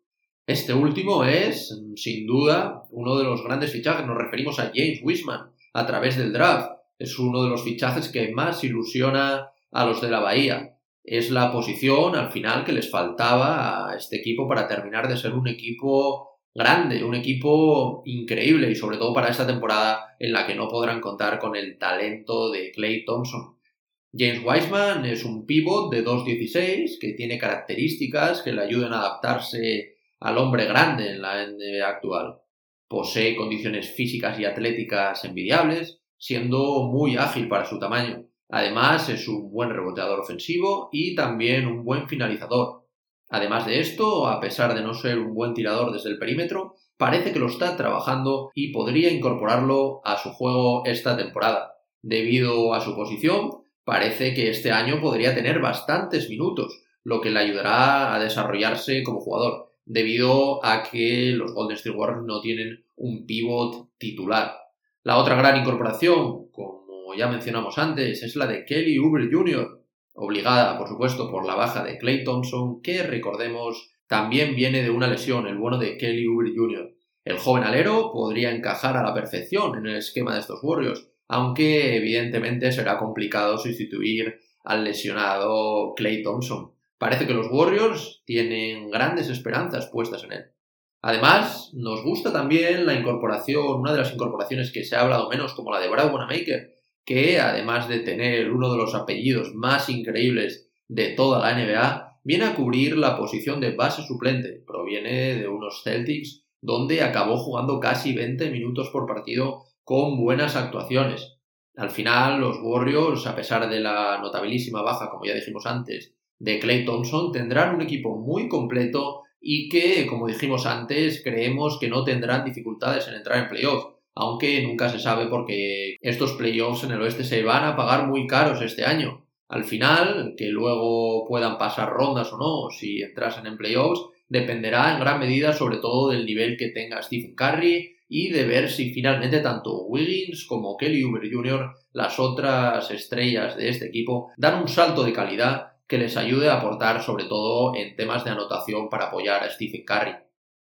Este último es, sin duda, uno de los grandes fichajes. Nos referimos a James Wiseman a través del draft. Es uno de los fichajes que más ilusiona a los de la Bahía. Es la posición al final que les faltaba a este equipo para terminar de ser un equipo grande, un equipo increíble y sobre todo para esta temporada en la que no podrán contar con el talento de Clay Thompson. James Wiseman es un pivot de 2.16 que tiene características que le ayudan a adaptarse al hombre grande en la NBA actual. Posee condiciones físicas y atléticas envidiables, siendo muy ágil para su tamaño. Además, es un buen reboteador ofensivo y también un buen finalizador. Además de esto, a pesar de no ser un buen tirador desde el perímetro, parece que lo está trabajando y podría incorporarlo a su juego esta temporada. Debido a su posición, parece que este año podría tener bastantes minutos, lo que le ayudará a desarrollarse como jugador, debido a que los Golden State Warriors no tienen un pivot titular. La otra gran incorporación, como ya mencionamos antes, es la de Kelly Oubre Jr., obligada, por supuesto, por la baja de Clay Thompson, que recordemos también viene de una lesión, el bueno de Kelly Oubre Jr. El joven alero podría encajar a la perfección en el esquema de estos Warriors, aunque evidentemente será complicado sustituir al lesionado Clay Thompson. Parece que los Warriors tienen grandes esperanzas puestas en él. Además, nos gusta también la incorporación, una de las incorporaciones que se ha hablado menos, como la de Brad Wanamaker, que además de tener uno de los apellidos más increíbles de toda la NBA, viene a cubrir la posición de base suplente. Proviene de unos Celtics donde acabó jugando casi 20 minutos por partido con buenas actuaciones. Al final, los Warriors, a pesar de la notabilísima baja, como ya dijimos antes, de Clay Thompson, tendrán un equipo muy completo y que, como dijimos antes, creemos que no tendrán dificultades en entrar en playoffs, aunque nunca se sabe porque estos playoffs en el oeste se van a pagar muy caros este año. Al final, que luego puedan pasar rondas o no, si entrasen en playoffs, dependerá en gran medida sobre todo del nivel que tenga Stephen Curry y de ver si finalmente tanto Wiggins como Kelly Oubre Jr., las otras estrellas de este equipo, dan un salto de calidad que les ayude a aportar sobre todo en temas de anotación para apoyar a Stephen Curry.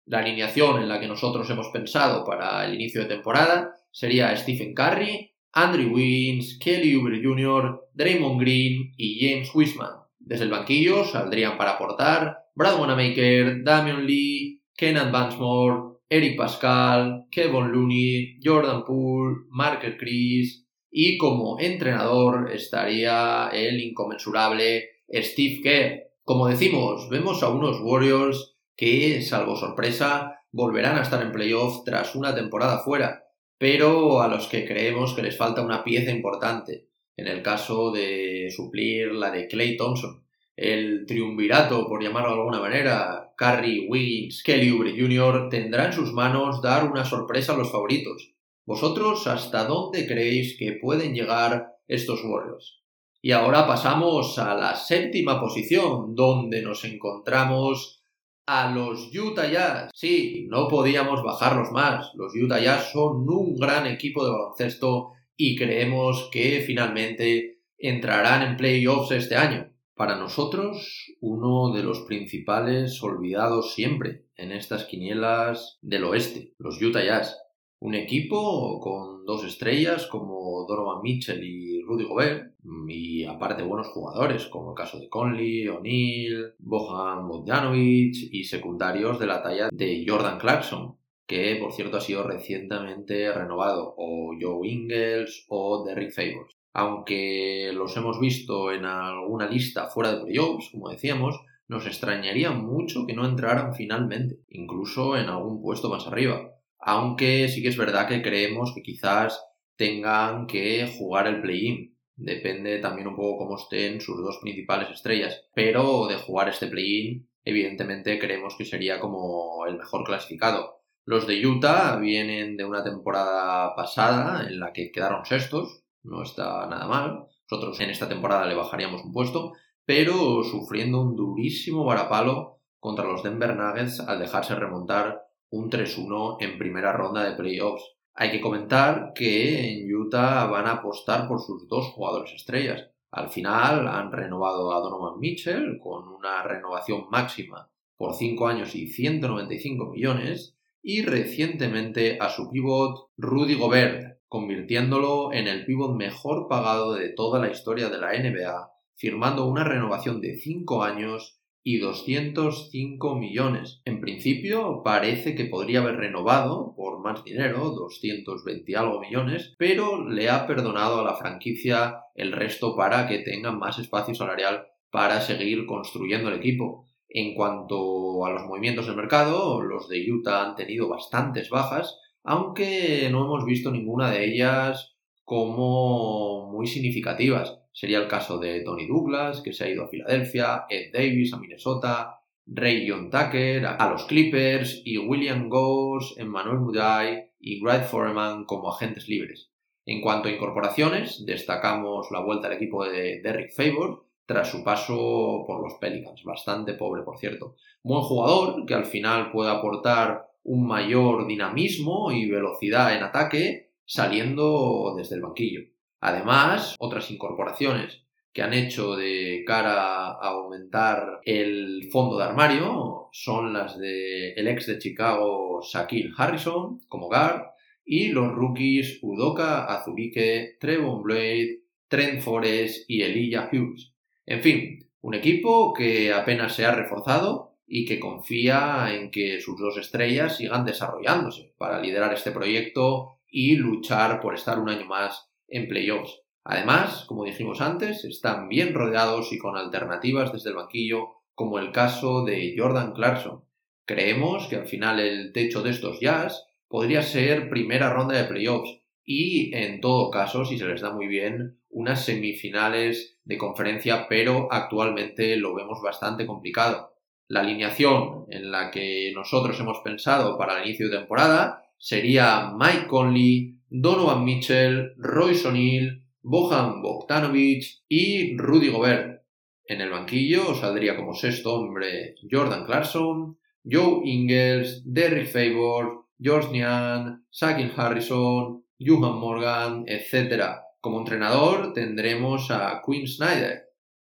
La alineación en la que nosotros hemos pensado para el inicio de temporada sería Stephen Curry, Andrew Wiggins, Kelly Oubre Jr., Draymond Green y James Wiseman. Desde el banquillo saldrían para aportar Brad Wanamaker, Damian Lee, Kenan Bansmore, Eric Pascal, Kevin Looney, Jordan Poole, Marker Chris y como entrenador estaría el inconmensurable Steve Kerr. Como decimos, vemos a unos Warriors que, salvo sorpresa, volverán a estar en playoff tras una temporada fuera, pero a los que creemos que les falta una pieza importante, en el caso de suplir la de Clay Thompson el triunvirato, por llamarlo de alguna manera, Curry, Wiggins, Kelly Oubre Jr., tendrá en sus manos dar una sorpresa a los favoritos. ¿Vosotros hasta dónde creéis que pueden llegar estos Warriors? Y ahora pasamos a la séptima posición, donde nos encontramos a los Utah Jazz. Sí, no podíamos bajarlos más. Los Utah Jazz son un gran equipo de baloncesto y creemos que finalmente entrarán en playoffs este año. Para nosotros, uno de los principales olvidados siempre en estas quinielas del oeste, los Utah Jazz. Un equipo con dos estrellas como Donovan Mitchell y Rudy Gobert, y aparte buenos jugadores como el caso de Conley, O'Neill, Bohan Bogdanovic y secundarios de la talla de Jordan Clarkson, que por cierto ha sido recientemente renovado, o Joe Ingles o Derrick Favors aunque los hemos visto en alguna lista fuera de playoffs, como decíamos, nos extrañaría mucho que no entraran finalmente, incluso en algún puesto más arriba. Aunque sí que es verdad que creemos que quizás tengan que jugar el play-in. Depende también un poco cómo estén sus dos principales estrellas. Pero de jugar este play-in, evidentemente creemos que sería como el mejor clasificado. Los de Utah vienen de una temporada pasada en la que quedaron sextos, no está nada mal. Nosotros en esta temporada le bajaríamos un puesto, pero sufriendo un durísimo varapalo contra los Denver Nuggets al dejarse remontar un 3-1 en primera ronda de playoffs. Hay que comentar que en Utah van a apostar por sus dos jugadores estrellas. Al final han renovado a Donovan Mitchell con una renovación máxima por 5 años y 195 millones y recientemente a su pivot Rudy Gobert convirtiéndolo en el pívot mejor pagado de toda la historia de la NBA, firmando una renovación de 5 años y 205 millones. En principio parece que podría haber renovado por más dinero, 220 algo millones, pero le ha perdonado a la franquicia el resto para que tenga más espacio salarial para seguir construyendo el equipo. En cuanto a los movimientos del mercado, los de Utah han tenido bastantes bajas, aunque no hemos visto ninguna de ellas como muy significativas. Sería el caso de Tony Douglas, que se ha ido a Filadelfia, Ed Davis a Minnesota, Ray John Tucker a los Clippers y William Goss, Emmanuel Muday y Greg Foreman como agentes libres. En cuanto a incorporaciones, destacamos la vuelta al equipo de Derrick Favor, tras su paso por los Pelicans. Bastante pobre, por cierto. Buen jugador que al final puede aportar un mayor dinamismo y velocidad en ataque saliendo desde el banquillo. Además, otras incorporaciones que han hecho de cara a aumentar el fondo de armario son las de el ex de Chicago Shaquille Harrison como guard y los rookies Udoka Azubike, Trevon Blade, Trent Forrest y Elijah Hughes. En fin, un equipo que apenas se ha reforzado y que confía en que sus dos estrellas sigan desarrollándose para liderar este proyecto y luchar por estar un año más en playoffs. Además, como dijimos antes, están bien rodeados y con alternativas desde el banquillo, como el caso de Jordan Clarkson. Creemos que al final el techo de estos Jazz podría ser primera ronda de playoffs y, en todo caso, si se les da muy bien, unas semifinales de conferencia, pero actualmente lo vemos bastante complicado. La alineación en la que nosotros hemos pensado para el inicio de temporada sería Mike Conley, Donovan Mitchell, Royce O'Neill, Bohan Bogdanovic y Rudy Gobert. En el banquillo saldría como sexto hombre Jordan Clarkson, Joe Ingles, Derrick Favor, George Nian, Sakin Harrison, Johan Morgan, etc. Como entrenador tendremos a Quinn Snyder.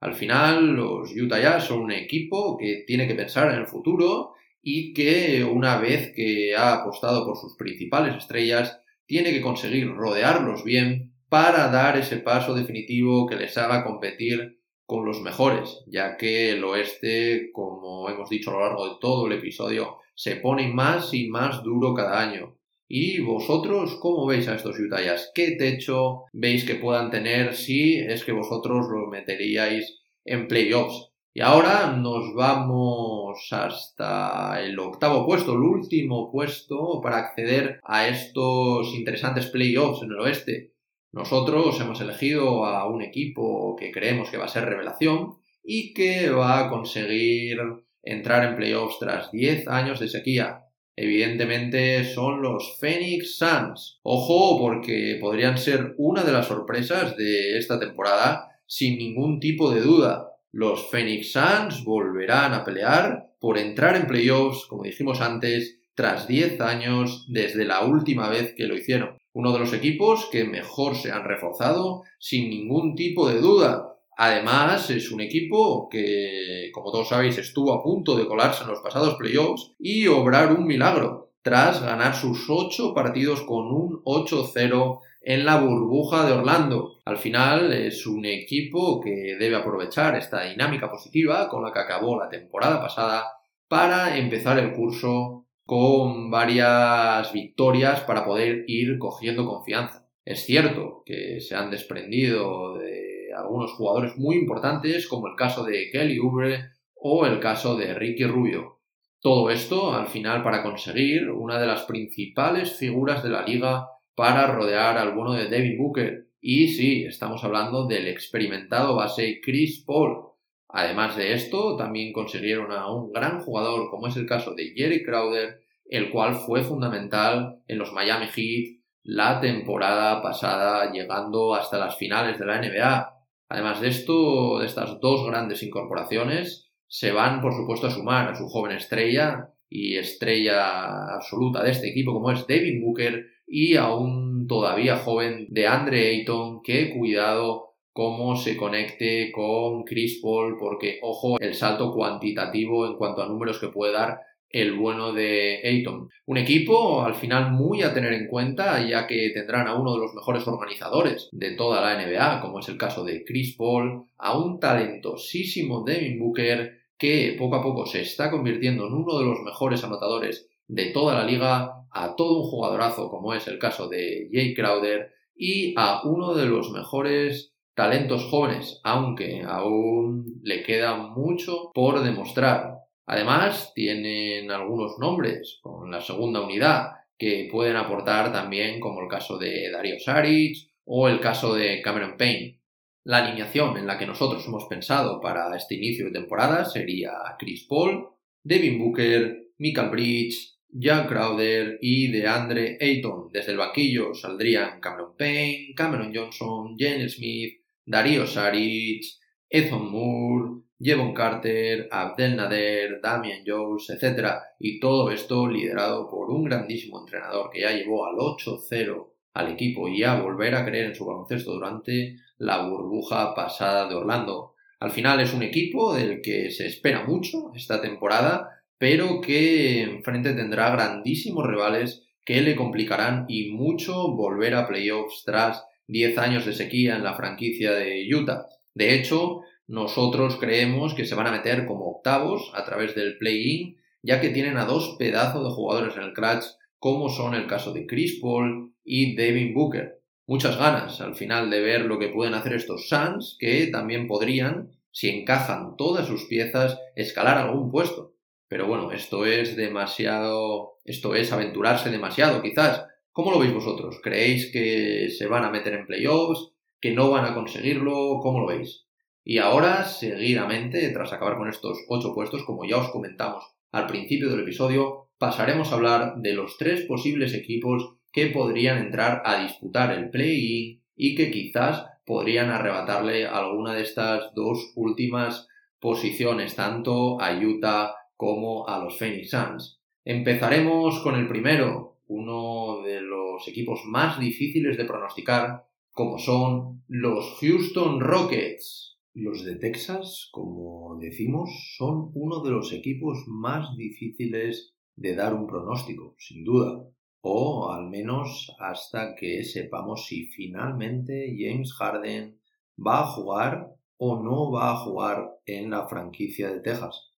Al final, los Utah Jazz son un equipo que tiene que pensar en el futuro y que una vez que ha apostado por sus principales estrellas, tiene que conseguir rodearlos bien para dar ese paso definitivo que les haga competir con los mejores, ya que el oeste, como hemos dicho a lo largo de todo el episodio, se pone más y más duro cada año. ¿Y vosotros cómo veis a estos Utah ¿Qué techo veis que puedan tener si es que vosotros los meteríais en playoffs? Y ahora nos vamos hasta el octavo puesto, el último puesto para acceder a estos interesantes playoffs en el oeste. Nosotros hemos elegido a un equipo que creemos que va a ser revelación y que va a conseguir entrar en playoffs tras 10 años de sequía. Evidentemente son los Phoenix Suns. Ojo porque podrían ser una de las sorpresas de esta temporada sin ningún tipo de duda. Los Phoenix Suns volverán a pelear por entrar en playoffs, como dijimos antes, tras 10 años desde la última vez que lo hicieron uno de los equipos que mejor se han reforzado sin ningún tipo de duda. Además, es un equipo que, como todos sabéis, estuvo a punto de colarse en los pasados playoffs y obrar un milagro, tras ganar sus 8 partidos con un 8-0 en la burbuja de Orlando. Al final es un equipo que debe aprovechar esta dinámica positiva con la que acabó la temporada pasada para empezar el curso con varias victorias para poder ir cogiendo confianza. Es cierto que se han desprendido de algunos jugadores muy importantes, como el caso de Kelly Oubre o el caso de Ricky Rubio. Todo esto, al final, para conseguir una de las principales figuras de la liga para rodear al bueno de David Booker. Y sí, estamos hablando del experimentado base Chris Paul. Además de esto, también consiguieron a un gran jugador, como es el caso de Jerry Crowder, el cual fue fundamental en los Miami Heat la temporada pasada, llegando hasta las finales de la NBA. Además de esto, de estas dos grandes incorporaciones, se van, por supuesto, a sumar a su joven estrella y estrella absoluta de este equipo, como es David Booker, y a un todavía joven de Andre Ayton, que cuidado cómo se conecte con Chris Paul, porque, ojo, el salto cuantitativo en cuanto a números que puede dar el bueno de Ayton. Un equipo al final muy a tener en cuenta ya que tendrán a uno de los mejores organizadores de toda la NBA, como es el caso de Chris Paul, a un talentosísimo Devin Booker que poco a poco se está convirtiendo en uno de los mejores anotadores de toda la liga, a todo un jugadorazo como es el caso de Jay Crowder y a uno de los mejores talentos jóvenes, aunque aún le queda mucho por demostrar. Además, tienen algunos nombres con la segunda unidad que pueden aportar también, como el caso de Dario Saric o el caso de Cameron Payne. La alineación en la que nosotros hemos pensado para este inicio de temporada sería Chris Paul, Devin Booker, Michael Bridge, Jan Crowder y DeAndre Ayton. Desde el banquillo saldrían Cameron Payne, Cameron Johnson, Jane Smith, Dario Saric, Ethan Moore, Jevon Carter, Abdel Nader, Damian Jones, etc. Y todo esto liderado por un grandísimo entrenador que ya llevó al 8-0 al equipo y a volver a creer en su baloncesto durante la burbuja pasada de Orlando. Al final es un equipo del que se espera mucho esta temporada, pero que enfrente tendrá grandísimos rivales que le complicarán y mucho volver a playoffs tras 10 años de sequía en la franquicia de Utah. De hecho, nosotros creemos que se van a meter como octavos a través del play-in, ya que tienen a dos pedazos de jugadores en el clutch, como son el caso de Chris Paul y Devin Booker. Muchas ganas al final de ver lo que pueden hacer estos Suns, que también podrían, si encajan todas sus piezas, escalar algún puesto. Pero bueno, esto es demasiado, esto es aventurarse demasiado, quizás. ¿Cómo lo veis vosotros? ¿Creéis que se van a meter en playoffs? ¿Que no van a conseguirlo? ¿Cómo lo veis? Y ahora, seguidamente, tras acabar con estos ocho puestos, como ya os comentamos al principio del episodio, pasaremos a hablar de los tres posibles equipos que podrían entrar a disputar el play-in y que quizás podrían arrebatarle alguna de estas dos últimas posiciones, tanto a Utah como a los Phoenix Suns. Empezaremos con el primero, uno de los equipos más difíciles de pronosticar, como son los Houston Rockets. Los de Texas, como decimos, son uno de los equipos más difíciles de dar un pronóstico, sin duda, o al menos hasta que sepamos si finalmente James Harden va a jugar o no va a jugar en la franquicia de Texas.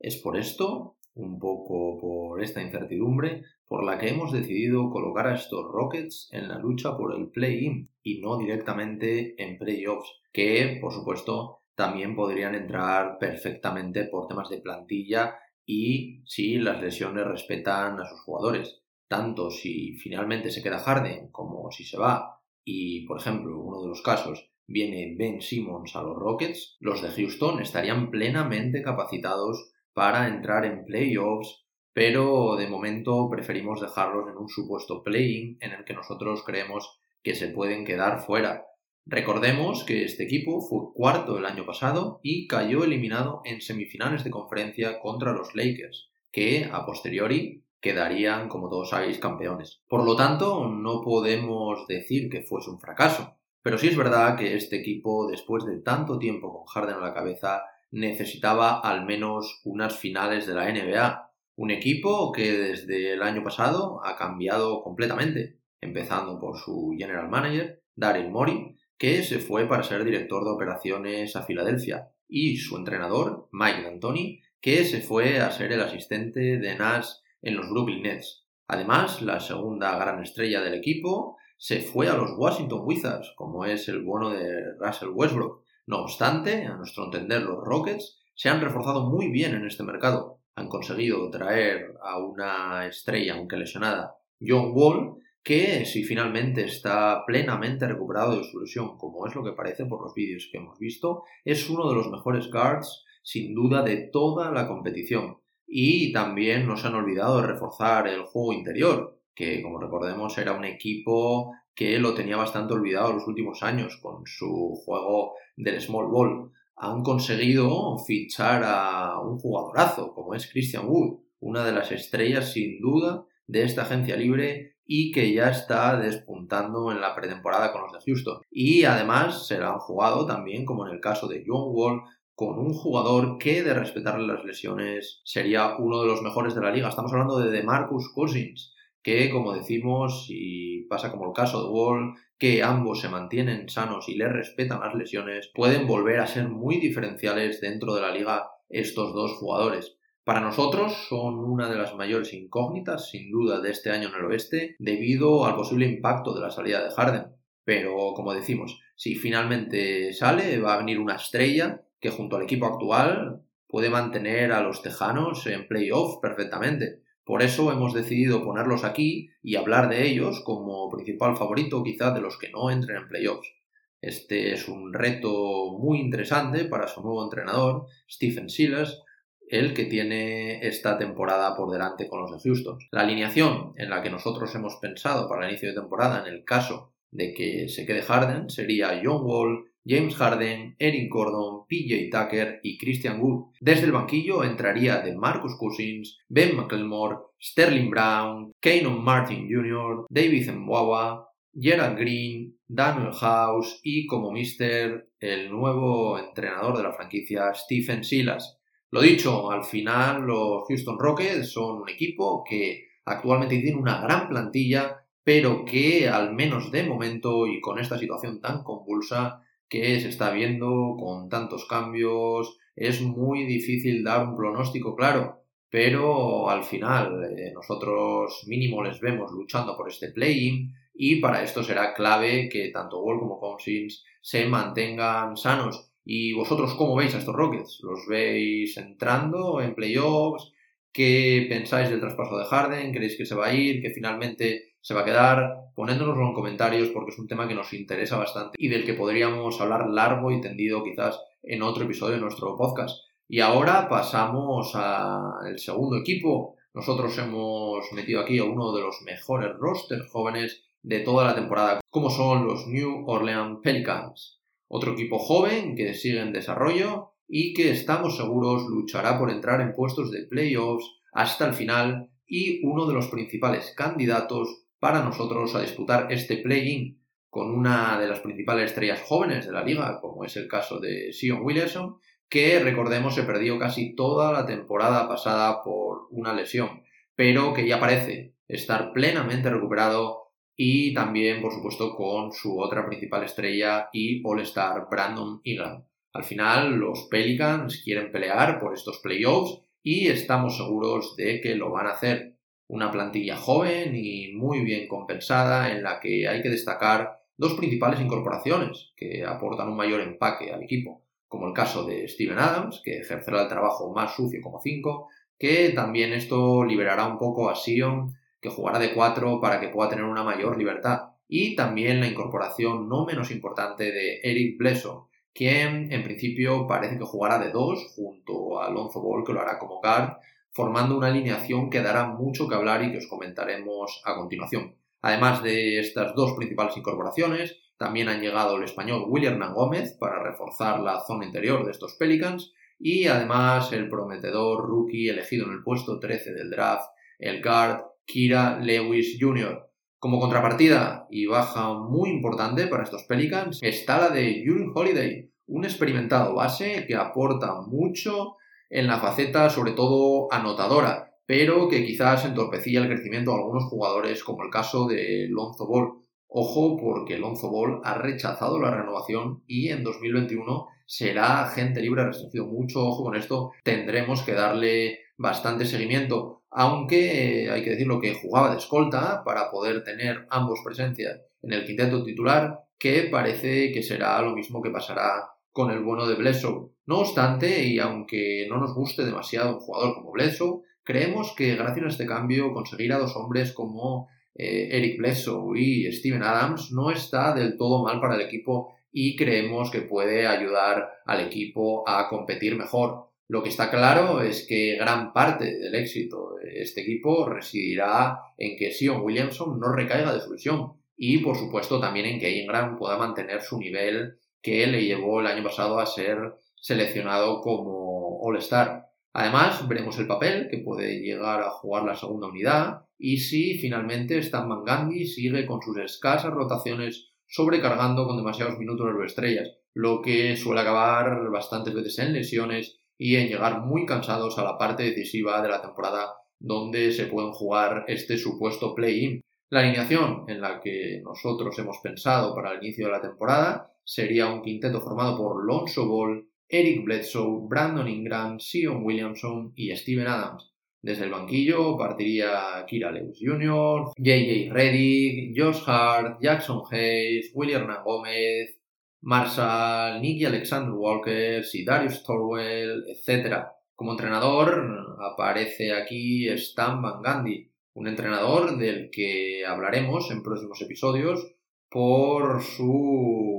Es por esto, un poco por esta incertidumbre, por la que hemos decidido colocar a estos Rockets en la lucha por el play-in y no directamente en playoffs que por supuesto también podrían entrar perfectamente por temas de plantilla y si las lesiones respetan a sus jugadores. Tanto si finalmente se queda Harden como si se va y, por ejemplo, uno de los casos viene Ben Simmons a los Rockets, los de Houston estarían plenamente capacitados para entrar en playoffs, pero de momento preferimos dejarlos en un supuesto play-in en el que nosotros creemos que se pueden quedar fuera. Recordemos que este equipo fue cuarto el año pasado y cayó eliminado en semifinales de conferencia contra los Lakers, que a posteriori quedarían, como todos sabéis, campeones. Por lo tanto, no podemos decir que fuese un fracaso, pero sí es verdad que este equipo, después de tanto tiempo con Harden a la cabeza, necesitaba al menos unas finales de la NBA. Un equipo que desde el año pasado ha cambiado completamente, empezando por su general manager, Daryl Morey, que se fue para ser director de operaciones a Filadelfia, y su entrenador, Mike D'Antoni, que se fue a ser el asistente de Nash en los Brooklyn Nets. Además, la segunda gran estrella del equipo se fue a los Washington Wizards, como es el bono de Russell Westbrook. No obstante, a nuestro entender, los Rockets se han reforzado muy bien en este mercado. Han conseguido traer a una estrella, aunque lesionada, John Wall, que si finalmente está plenamente recuperado de su lesión, como es lo que parece por los vídeos que hemos visto, es uno de los mejores guards, sin duda, de toda la competición. Y también nos han olvidado de reforzar el juego interior, que como recordemos era un equipo que lo tenía bastante olvidado los últimos años con su juego del small ball. Han conseguido fichar a un jugadorazo como es Christian Wood, una de las estrellas sin duda de esta agencia libre y que ya está despuntando en la pretemporada con los de Houston. Y además se la han jugado también, como en el caso de John Wall, con un jugador que de respetarle las lesiones sería uno de los mejores de la liga. Estamos hablando de DeMarcus Cousins, que como decimos, y pasa como el caso de Wall, que ambos se mantienen sanos y le respetan las lesiones, pueden volver a ser muy diferenciales dentro de la liga estos dos jugadores. Para nosotros son una de las mayores incógnitas, sin duda, de este año en el oeste, debido al posible impacto de la salida de Harden. Pero, como decimos, si finalmente sale, va a venir una estrella que junto al equipo actual puede mantener a los tejanos en playoffs perfectamente. Por eso hemos decidido ponerlos aquí y hablar de ellos como principal favorito quizás de los que no entren en playoffs. Este es un reto muy interesante para su nuevo entrenador, Stephen Silas, el que tiene esta temporada por delante con los de Houston. La alineación en la que nosotros hemos pensado para el inicio de temporada en el caso de que se quede Harden sería John Wall, James Harden, Eric Gordon, PJ Tucker y Christian Wood. Desde el banquillo entraría de Marcus Cousins, Ben McLemore, Sterling Brown, Kanon Martin Jr., David Mwawa, Gerald Green, Daniel House y como mister el nuevo entrenador de la franquicia Stephen Silas. Lo dicho, al final los Houston Rockets son un equipo que actualmente tiene una gran plantilla, pero que al menos de momento y con esta situación tan convulsa que se está viendo con tantos cambios, es muy difícil dar un pronóstico claro, pero al final eh, nosotros mínimo les vemos luchando por este play-in y para esto será clave que tanto Wall como Cousins se mantengan sanos. ¿Y vosotros cómo veis a estos Rockets? ¿Los veis entrando en playoffs? ¿Qué pensáis del traspaso de Harden? ¿Creéis que se va a ir? ¿Que finalmente se va a quedar? Ponednoslo en comentarios porque es un tema que nos interesa bastante y del que podríamos hablar largo y tendido quizás en otro episodio de nuestro podcast. Y ahora pasamos al segundo equipo. Nosotros hemos metido aquí a uno de los mejores rosters jóvenes de toda la temporada, como son los New Orleans Pelicans. Otro equipo joven que sigue en desarrollo y que estamos seguros luchará por entrar en puestos de playoffs hasta el final y uno de los principales candidatos para nosotros a disputar este play-in con una de las principales estrellas jóvenes de la liga, como es el caso de Sion Williamson, que recordemos se perdió casi toda la temporada pasada por una lesión, pero que ya parece estar plenamente recuperado y también, por supuesto, con su otra principal estrella y All-Star Brandon Ingram. Al final, los Pelicans quieren pelear por estos playoffs y estamos seguros de que lo van a hacer. Una plantilla joven y muy bien compensada en la que hay que destacar dos principales incorporaciones que aportan un mayor empaque al equipo, como el caso de Steven Adams, que ejercerá el trabajo más sucio como 5, que también esto liberará un poco a Sion, que jugará de 4 para que pueda tener una mayor libertad, y también la incorporación no menos importante de Eric Bledsoe, quien en principio parece que jugará de dos junto a Alonso Ball, que lo hará como guard, formando una alineación que dará mucho que hablar y que os comentaremos a continuación. Además de estas dos principales incorporaciones, también han llegado el español William Gómez para reforzar la zona interior de estos Pelicans y además el prometedor rookie elegido en el puesto 13 del draft, el guard Kira Lewis Jr. Como contrapartida y baja muy importante para estos Pelicans está la de June Holiday, un experimentado base que aporta mucho en la faceta sobre todo anotadora, pero que quizás entorpecía el crecimiento de algunos jugadores como el caso de Lonzo Ball. Ojo porque Lonzo Ball ha rechazado la renovación y en 2021 será agente libre restringido. Mucho ojo con esto, tendremos que darle bastante seguimiento aunque eh, hay que decirlo que jugaba de escolta para poder tener ambos presencias en el quinteto titular, que parece que será lo mismo que pasará con el bueno de Bledsoe. No obstante, y aunque no nos guste demasiado un jugador como Bledsoe, creemos que gracias a este cambio conseguir a dos hombres como eh, Eric Bledsoe y Steven Adams no está del todo mal para el equipo y creemos que puede ayudar al equipo a competir mejor. Lo que está claro es que gran parte del éxito de este equipo residirá en que Sion Williamson no recaiga de su lesión y, por supuesto, también en que Ingram pueda mantener su nivel que le llevó el año pasado a ser seleccionado como All-Star. Además, veremos el papel que puede llegar a jugar la segunda unidad y si finalmente Stan Van Gundy sigue con sus escasas rotaciones sobrecargando con demasiados minutos las estrellas, lo que suele acabar bastantes veces en lesiones y en llegar muy cansados a la parte decisiva de la temporada donde se pueden jugar este supuesto play-in. La alineación en la que nosotros hemos pensado para el inicio de la temporada sería un quinteto formado por Lonzo Ball, Eric Bledsoe, Brandon Ingram, Sion Williamson y Steven Adams. Desde el banquillo partiría Kira Lewis Jr., JJ Reddick, Josh Hart, Jackson Hayes, William Gómez, Marshall, Nicky Alexander Walker, Darius Torwell, etc. Como entrenador aparece aquí Stan Van Gundy, un entrenador del que hablaremos en próximos episodios por su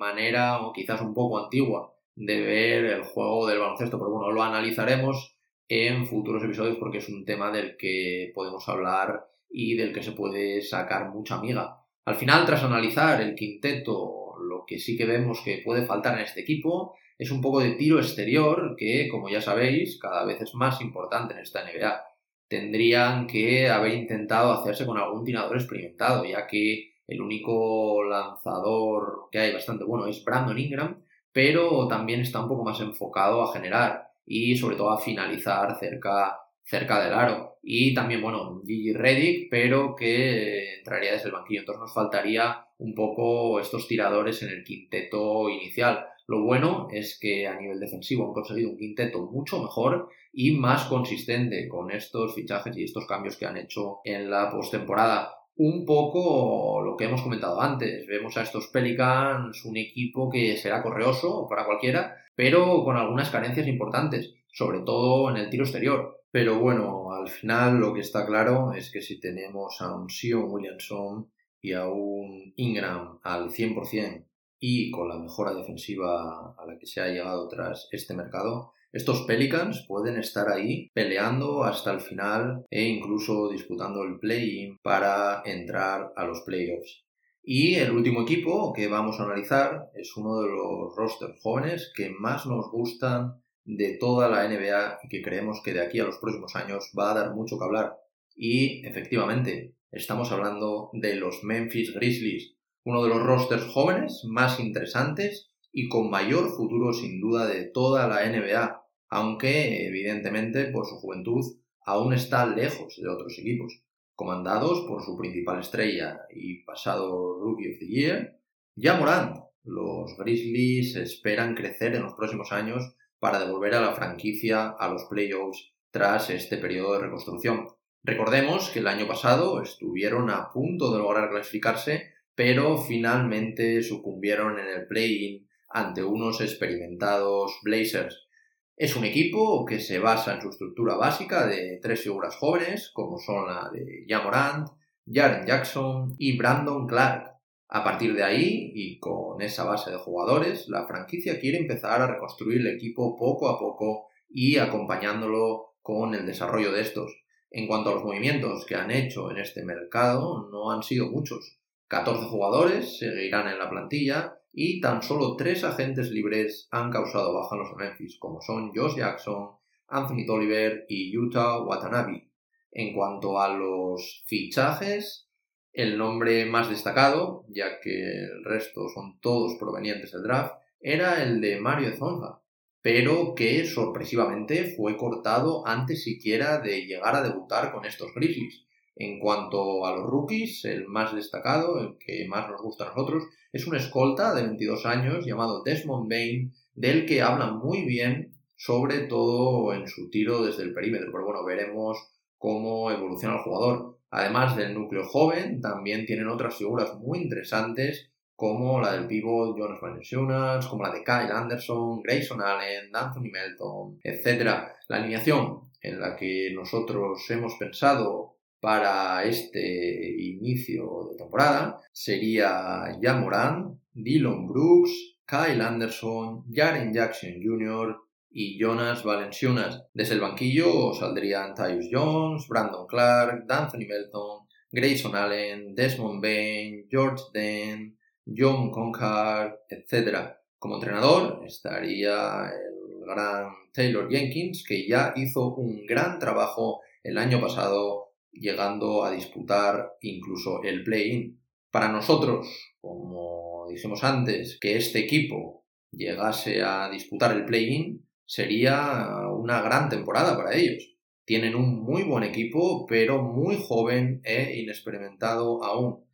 manera o quizás un poco antigua de ver el juego del baloncesto, pero bueno, lo analizaremos en futuros episodios porque es un tema del que podemos hablar y del que se puede sacar mucha amiga. Al final, tras analizar el quinteto lo que sí que vemos que puede faltar en este equipo es un poco de tiro exterior, que como ya sabéis, cada vez es más importante en esta NBA. Tendrían que haber intentado hacerse con algún tirador experimentado, ya que el único lanzador que hay bastante bueno es Brandon Ingram, pero también está un poco más enfocado a generar y sobre todo a finalizar cerca, cerca del aro. Y también, bueno, Gigi Reddick, pero que entraría desde el banquillo. Entonces nos faltaría un poco estos tiradores en el quinteto inicial. Lo bueno es que a nivel defensivo han conseguido un quinteto mucho mejor y más consistente con estos fichajes y estos cambios que han hecho en la postemporada un poco lo que hemos comentado antes. Vemos a estos Pelicans un equipo que será correoso para cualquiera, pero con algunas carencias importantes, sobre todo en el tiro exterior. Pero bueno, al final lo que está claro es que si tenemos a un Sion Williamson y a un Ingram al 100% y con la mejora defensiva a la que se ha llegado tras este mercado, estos Pelicans pueden estar ahí peleando hasta el final e incluso disputando el play-in para entrar a los playoffs. Y el último equipo que vamos a analizar es uno de los rosters jóvenes que más nos gustan de toda la NBA y que creemos que de aquí a los próximos años va a dar mucho que hablar. Y efectivamente, estamos hablando de los Memphis Grizzlies, uno de los rosters jóvenes más interesantes y con mayor futuro sin duda de toda la NBA, aunque evidentemente por su juventud aún está lejos de otros equipos, comandados por su principal estrella y pasado Rookie of the Year, ya Morant. Los Grizzlies esperan crecer en los próximos años para devolver a la franquicia a los playoffs tras este periodo de reconstrucción. Recordemos que el año pasado estuvieron a punto de lograr clasificarse, pero finalmente sucumbieron en el play-in ante unos experimentados Blazers. Es un equipo que se basa en su estructura básica de tres figuras jóvenes, como son la de Jamorant, Jaren Jackson y Brandon Clark. A partir de ahí, y con esa base de jugadores, la franquicia quiere empezar a reconstruir el equipo poco a poco y acompañándolo con el desarrollo de estos. En cuanto a los movimientos que han hecho en este mercado, no han sido muchos. 14 jugadores seguirán en la plantilla y tan solo tres agentes libres han causado baja en los Memphis, como son Josh Jackson, Anthony Tolliver y Utah Watanabe. En cuanto a los fichajes, el nombre más destacado, ya que el resto son todos provenientes del draft, era el de Mario Zonga, pero que sorpresivamente fue cortado antes siquiera de llegar a debutar con estos Grizzlies. En cuanto a los rookies, el más destacado, el que más nos gusta a nosotros, es un escolta de 22 años llamado Desmond Bain, del que hablan muy bien, sobre todo en su tiro desde el perímetro. Pero bueno, veremos cómo evoluciona el jugador. Además del núcleo joven, también tienen otras figuras muy interesantes como la del pívot Jonas Valanciunas, como la de Kyle Anderson, Grayson Allen, Anthony Melton, etc. La alineación en la que nosotros hemos pensado para este inicio de temporada sería Jamoran, Dylan Brooks, Kyle Anderson, Jaren Jackson Jr. y Jonas Valenciunas. Desde el banquillo saldrían Tyus Jones, Brandon Clark, Anthony Melton, Grayson Allen, Desmond Bain, George Den, John Concar, etc. Como entrenador estaría el gran Taylor Jenkins, que ya hizo un gran trabajo el año pasado llegando a disputar incluso el play-in. Para nosotros, como dijimos antes, que este equipo llegase a disputar el play-in sería una gran temporada para ellos. Tienen un muy buen equipo, pero muy joven e inexperimentado aún.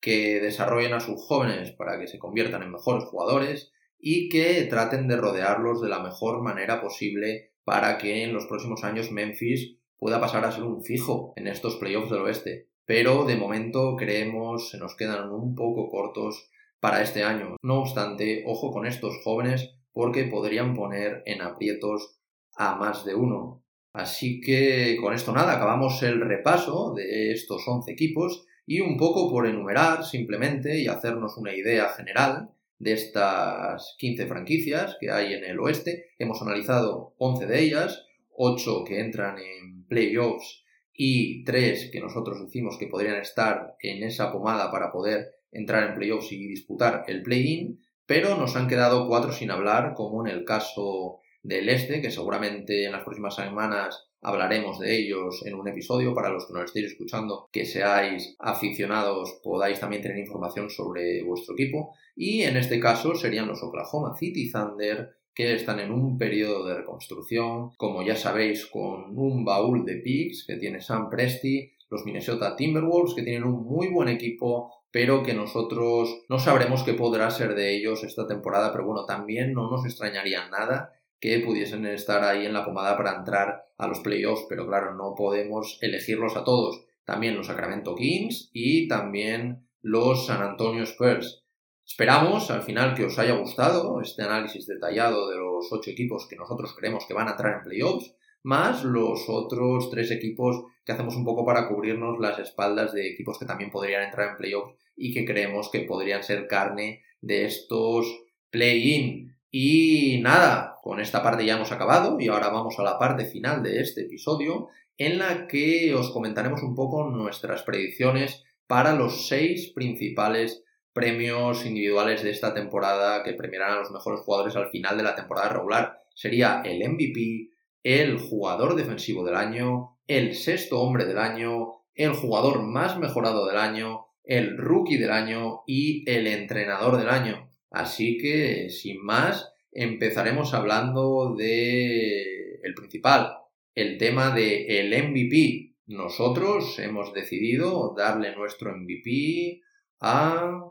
Que desarrollen a sus jóvenes para que se conviertan en mejores jugadores y que traten de rodearlos de la mejor manera posible para que en los próximos años Memphis pueda pasar a ser un fijo en estos playoffs del oeste. Pero de momento creemos se nos quedan un poco cortos para este año. No obstante, ojo con estos jóvenes porque podrían poner en aprietos a más de uno. Así que con esto nada, acabamos el repaso de estos 11 equipos y un poco por enumerar simplemente y hacernos una idea general de estas 15 franquicias que hay en el oeste. Hemos analizado 11 de ellas, 8 que entran en playoffs y tres que nosotros decimos que podrían estar en esa pomada para poder entrar en playoffs y disputar el play-in, pero nos han quedado cuatro sin hablar, como en el caso del este, que seguramente en las próximas semanas hablaremos de ellos en un episodio para los que nos estéis escuchando, que seáis aficionados, podáis también tener información sobre vuestro equipo. Y en este caso serían los Oklahoma City Thunder, que están en un periodo de reconstrucción, como ya sabéis, con un baúl de picks que tiene Sam Presti, los Minnesota Timberwolves, que tienen un muy buen equipo, pero que nosotros no sabremos qué podrá ser de ellos esta temporada, pero bueno, también no nos extrañaría nada que pudiesen estar ahí en la pomada para entrar a los playoffs, pero claro, no podemos elegirlos a todos. También los Sacramento Kings y también los San Antonio Spurs. Esperamos al final que os haya gustado este análisis detallado de los ocho equipos que nosotros creemos que van a entrar en playoffs, más los otros tres equipos que hacemos un poco para cubrirnos las espaldas de equipos que también podrían entrar en playoffs y que creemos que podrían ser carne de estos play-in. Y nada, con esta parte ya hemos acabado y ahora vamos a la parte final de este episodio en la que os comentaremos un poco nuestras predicciones para los seis principales premios individuales de esta temporada que premiarán a los mejores jugadores al final de la temporada regular. Sería el MVP, el jugador defensivo del año, el sexto hombre del año, el jugador más mejorado del año, el rookie del año y el entrenador del año. Así que, sin más, empezaremos hablando de el principal, el tema de el MVP. Nosotros hemos decidido darle nuestro MVP a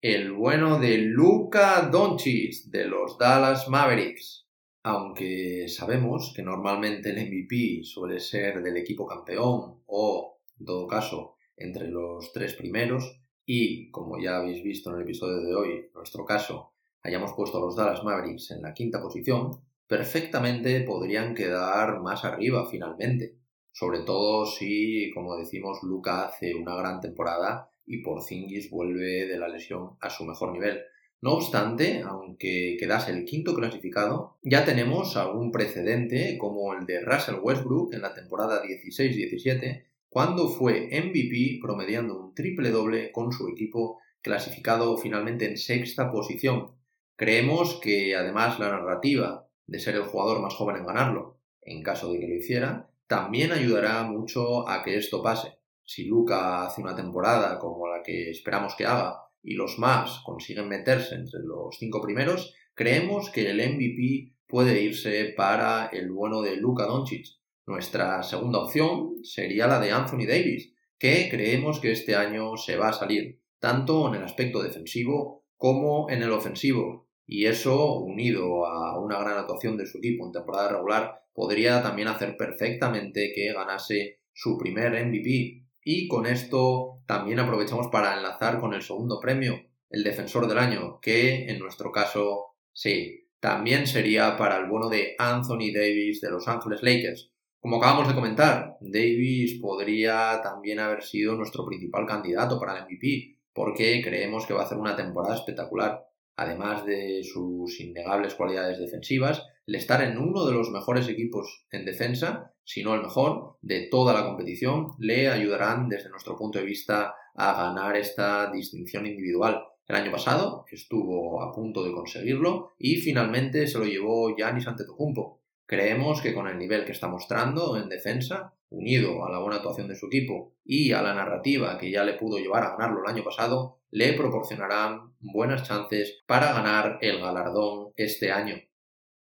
el bueno de Luka Doncic de los Dallas Mavericks. Aunque sabemos que normalmente el MVP suele ser del equipo campeón o, en todo caso, entre los tres primeros, y, como ya habéis visto en el episodio de hoy, en nuestro caso, hayamos puesto a los Dallas Mavericks en la quinta posición, perfectamente podrían quedar más arriba finalmente. Sobre todo si, como decimos, Luca hace una gran temporada y Porzingis vuelve de la lesión a su mejor nivel. No obstante, aunque quedase el quinto clasificado, ya tenemos algún precedente como el de Russell Westbrook en la temporada 16-17, cuando fue MVP promediando un triple doble con su equipo clasificado finalmente en sexta posición. Creemos que además la narrativa de ser el jugador más joven en ganarlo, en caso de que lo hiciera, también ayudará mucho a que esto pase. Si Luca hace una temporada como la que esperamos que haga y los más consiguen meterse entre los cinco primeros, creemos que el MVP puede irse para el bueno de Luca Doncic, nuestra segunda opción sería la de Anthony Davis, que creemos que este año se va a salir, tanto en el aspecto defensivo como en el ofensivo. Y eso, unido a una gran actuación de su equipo en temporada regular, podría también hacer perfectamente que ganase su primer MVP. Y con esto también aprovechamos para enlazar con el segundo premio, el defensor del año, que en nuestro caso, sí, también sería para el bono de Anthony Davis de Los Angeles Lakers, como acabamos de comentar, Davis podría también haber sido nuestro principal candidato para el MVP, porque creemos que va a hacer una temporada espectacular. Además de sus innegables cualidades defensivas, el estar en uno de los mejores equipos en defensa, si no el mejor, de toda la competición, le ayudarán desde nuestro punto de vista a ganar esta distinción individual. El año pasado estuvo a punto de conseguirlo y finalmente se lo llevó Giannis Antetokounmpo, Creemos que con el nivel que está mostrando en defensa, unido a la buena actuación de su equipo y a la narrativa que ya le pudo llevar a ganarlo el año pasado, le proporcionarán buenas chances para ganar el galardón este año.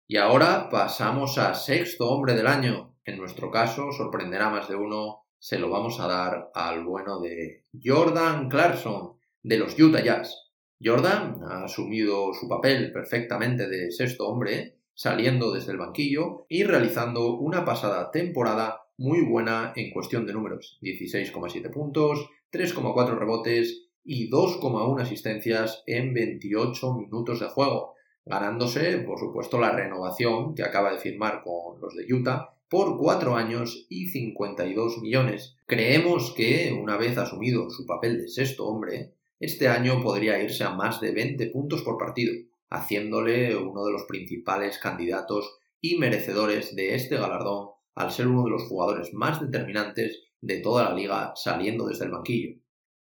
Y ahora pasamos a sexto hombre del año. En nuestro caso, sorprenderá más de uno, se lo vamos a dar al bueno de Jordan Clarkson, de los Utah Jazz. Jordan ha asumido su papel perfectamente de sexto hombre saliendo desde el banquillo y realizando una pasada temporada muy buena en cuestión de números, 16,7 puntos, 3,4 rebotes y 2,1 asistencias en 28 minutos de juego, ganándose, por supuesto, la renovación que acaba de firmar con los de Utah por 4 años y 52 millones. Creemos que, una vez asumido su papel de sexto hombre, este año podría irse a más de 20 puntos por partido, haciéndole uno de los principales candidatos y merecedores de este galardón al ser uno de los jugadores más determinantes de toda la liga saliendo desde el banquillo.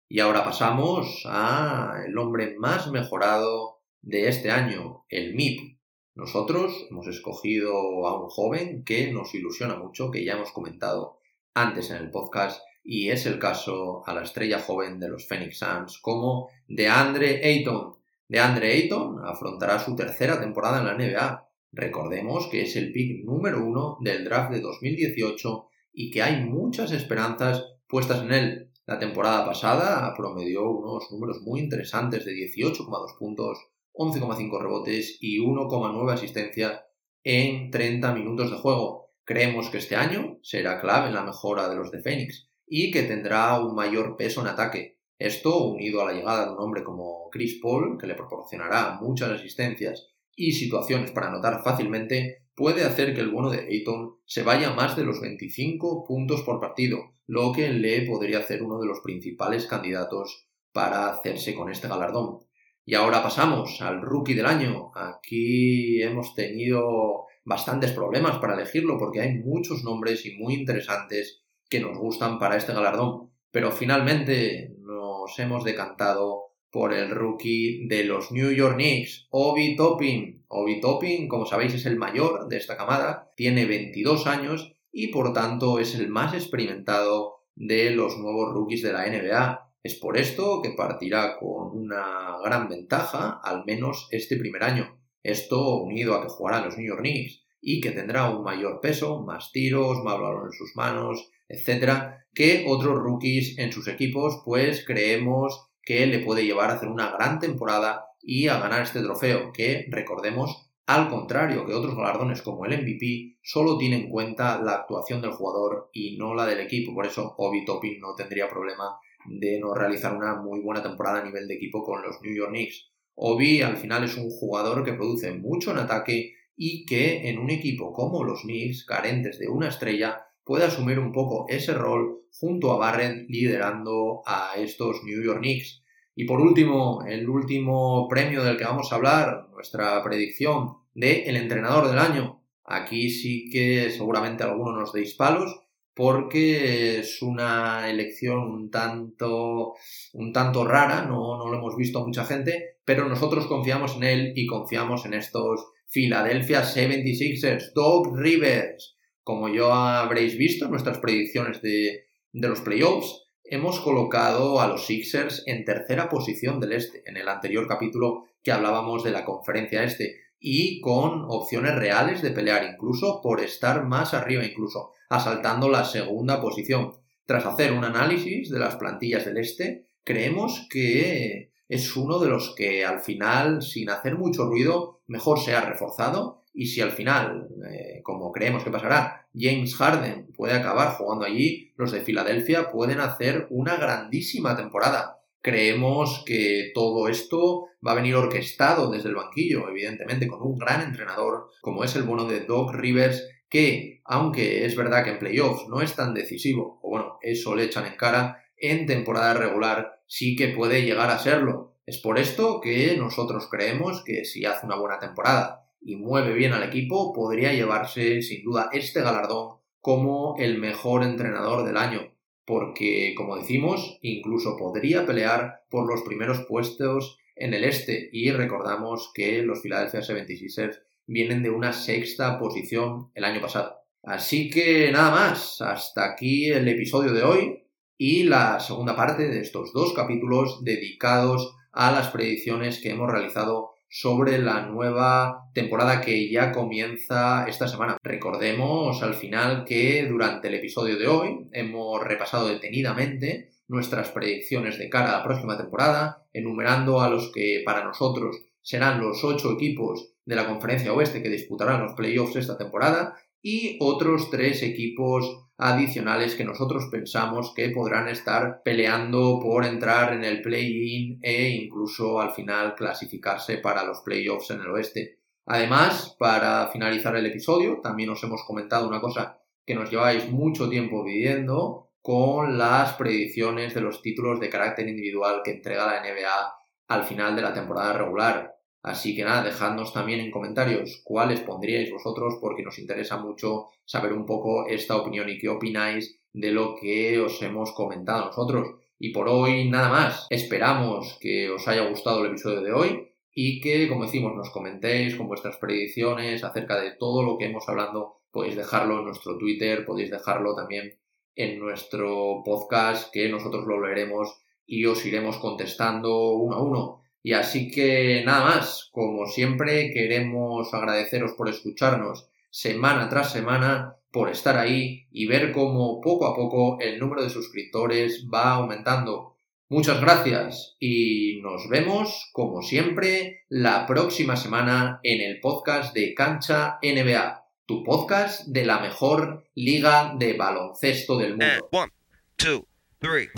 Y ahora pasamos a el hombre más mejorado de este año, el MIP. Nosotros hemos escogido a un joven que nos ilusiona mucho, que ya hemos comentado antes en el podcast, y es el caso a la estrella joven de los Phoenix Suns como DeAndre Ayton. DeAndre Ayton afrontará su tercera temporada en la NBA. Recordemos que es el pick número uno del draft de 2018 y que hay muchas esperanzas puestas en él. La temporada pasada promedió unos números muy interesantes de 18,2 puntos, 11,5 rebotes y 1,9 asistencias en 30 minutos de juego. Creemos que este año será clave en la mejora de los de Phoenix y que tendrá un mayor peso en ataque. Esto, unido a la llegada de un hombre como Chris Paul, que le proporcionará muchas asistencias y situaciones para anotar fácilmente, puede hacer que el bono de Ayton se vaya más de los 25 puntos por partido, lo que le podría hacer uno de los principales candidatos para hacerse con este galardón. Y ahora pasamos al rookie del año. Aquí hemos tenido bastantes problemas para elegirlo porque hay muchos nombres y muy interesantes que nos gustan para este galardón. Pero finalmente hemos decantado por el rookie de los New York Knicks, Obi Toppin. Obi Toppin, como sabéis, es el mayor de esta camada, tiene 22 años y por tanto es el más experimentado de los nuevos rookies de la NBA. Es por esto que partirá con una gran ventaja, al menos este primer año. Esto unido a que jugará los New York Knicks y que tendrá un mayor peso, más tiros, más balón en sus manos, etcétera, que otros rookies en sus equipos, pues creemos que le puede llevar a hacer una gran temporada y a ganar este trofeo, que recordemos, al contrario que otros galardones como el MVP, solo tiene en cuenta la actuación del jugador y no la del equipo. Por eso Obi Toppin no tendría problema de no realizar una muy buena temporada a nivel de equipo con los New York Knicks. Obi al final es un jugador que produce mucho en ataque y que en un equipo como los Knicks, carentes de una estrella, puede asumir un poco ese rol junto a Barrett liderando a estos New York Knicks. Y por último, el último premio del que vamos a hablar, nuestra predicción de el entrenador del año. Aquí sí que seguramente algunos nos deis palos porque es una elección un tanto, un tanto rara, no, no lo hemos visto mucha gente, pero nosotros confiamos en él y confiamos en estos Philadelphia 76ers, Doug Rivers. Como ya habréis visto en nuestras predicciones de, de los playoffs, hemos colocado a los Sixers en tercera posición del este, en el anterior capítulo que hablábamos de la conferencia este, y con opciones reales de pelear, incluso por estar más arriba, incluso asaltando la segunda posición. Tras hacer un análisis de las plantillas del este, creemos que es uno de los que al final, sin hacer mucho ruido, mejor se ha reforzado y si al final, eh, como creemos que pasará, James Harden puede acabar jugando allí, los de Filadelfia pueden hacer una grandísima temporada. Creemos que todo esto va a venir orquestado desde el banquillo, evidentemente, con un gran entrenador como es el bono de Doc Rivers, que, aunque es verdad que en playoffs no es tan decisivo, o bueno, eso le echan en cara, en temporada regular sí que puede llegar a serlo. Es por esto que nosotros creemos que si hace una buena temporada y mueve bien al equipo, podría llevarse sin duda este galardón como el mejor entrenador del año, porque como decimos, incluso podría pelear por los primeros puestos en el este y recordamos que los Philadelphia 76ers vienen de una sexta posición el año pasado. Así que nada más, hasta aquí el episodio de hoy y la segunda parte de estos dos capítulos dedicados a las predicciones que hemos realizado sobre la nueva temporada que ya comienza esta semana. Recordemos al final que durante el episodio de hoy hemos repasado detenidamente nuestras predicciones de cara a la próxima temporada, enumerando a los que para nosotros serán los ocho equipos de la conferencia oeste que disputarán los playoffs esta temporada y otros tres equipos adicionales que nosotros pensamos que podrán estar peleando por entrar en el play-in e incluso al final clasificarse para los playoffs en el oeste. Además, para finalizar el episodio, también os hemos comentado una cosa que nos lleváis mucho tiempo pidiendo con las predicciones de los títulos de carácter individual que entrega la NBA al final de la temporada regular. Así que nada, dejadnos también en comentarios cuáles pondríais vosotros porque nos interesa mucho saber un poco esta opinión y qué opináis de lo que os hemos comentado nosotros. Y por hoy nada más. Esperamos que os haya gustado el episodio de hoy y que, como decimos, nos comentéis con vuestras predicciones acerca de todo lo que hemos hablado. Podéis dejarlo en nuestro Twitter, podéis dejarlo también en nuestro podcast, que nosotros lo leeremos y os iremos contestando uno a uno. Y así que nada más, como siempre queremos agradeceros por escucharnos semana tras semana, por estar ahí y ver cómo poco a poco el número de suscriptores va aumentando. Muchas gracias y nos vemos, como siempre, la próxima semana en el podcast de Cancha NBA, tu podcast de la mejor liga de baloncesto del mundo. And one, two, three.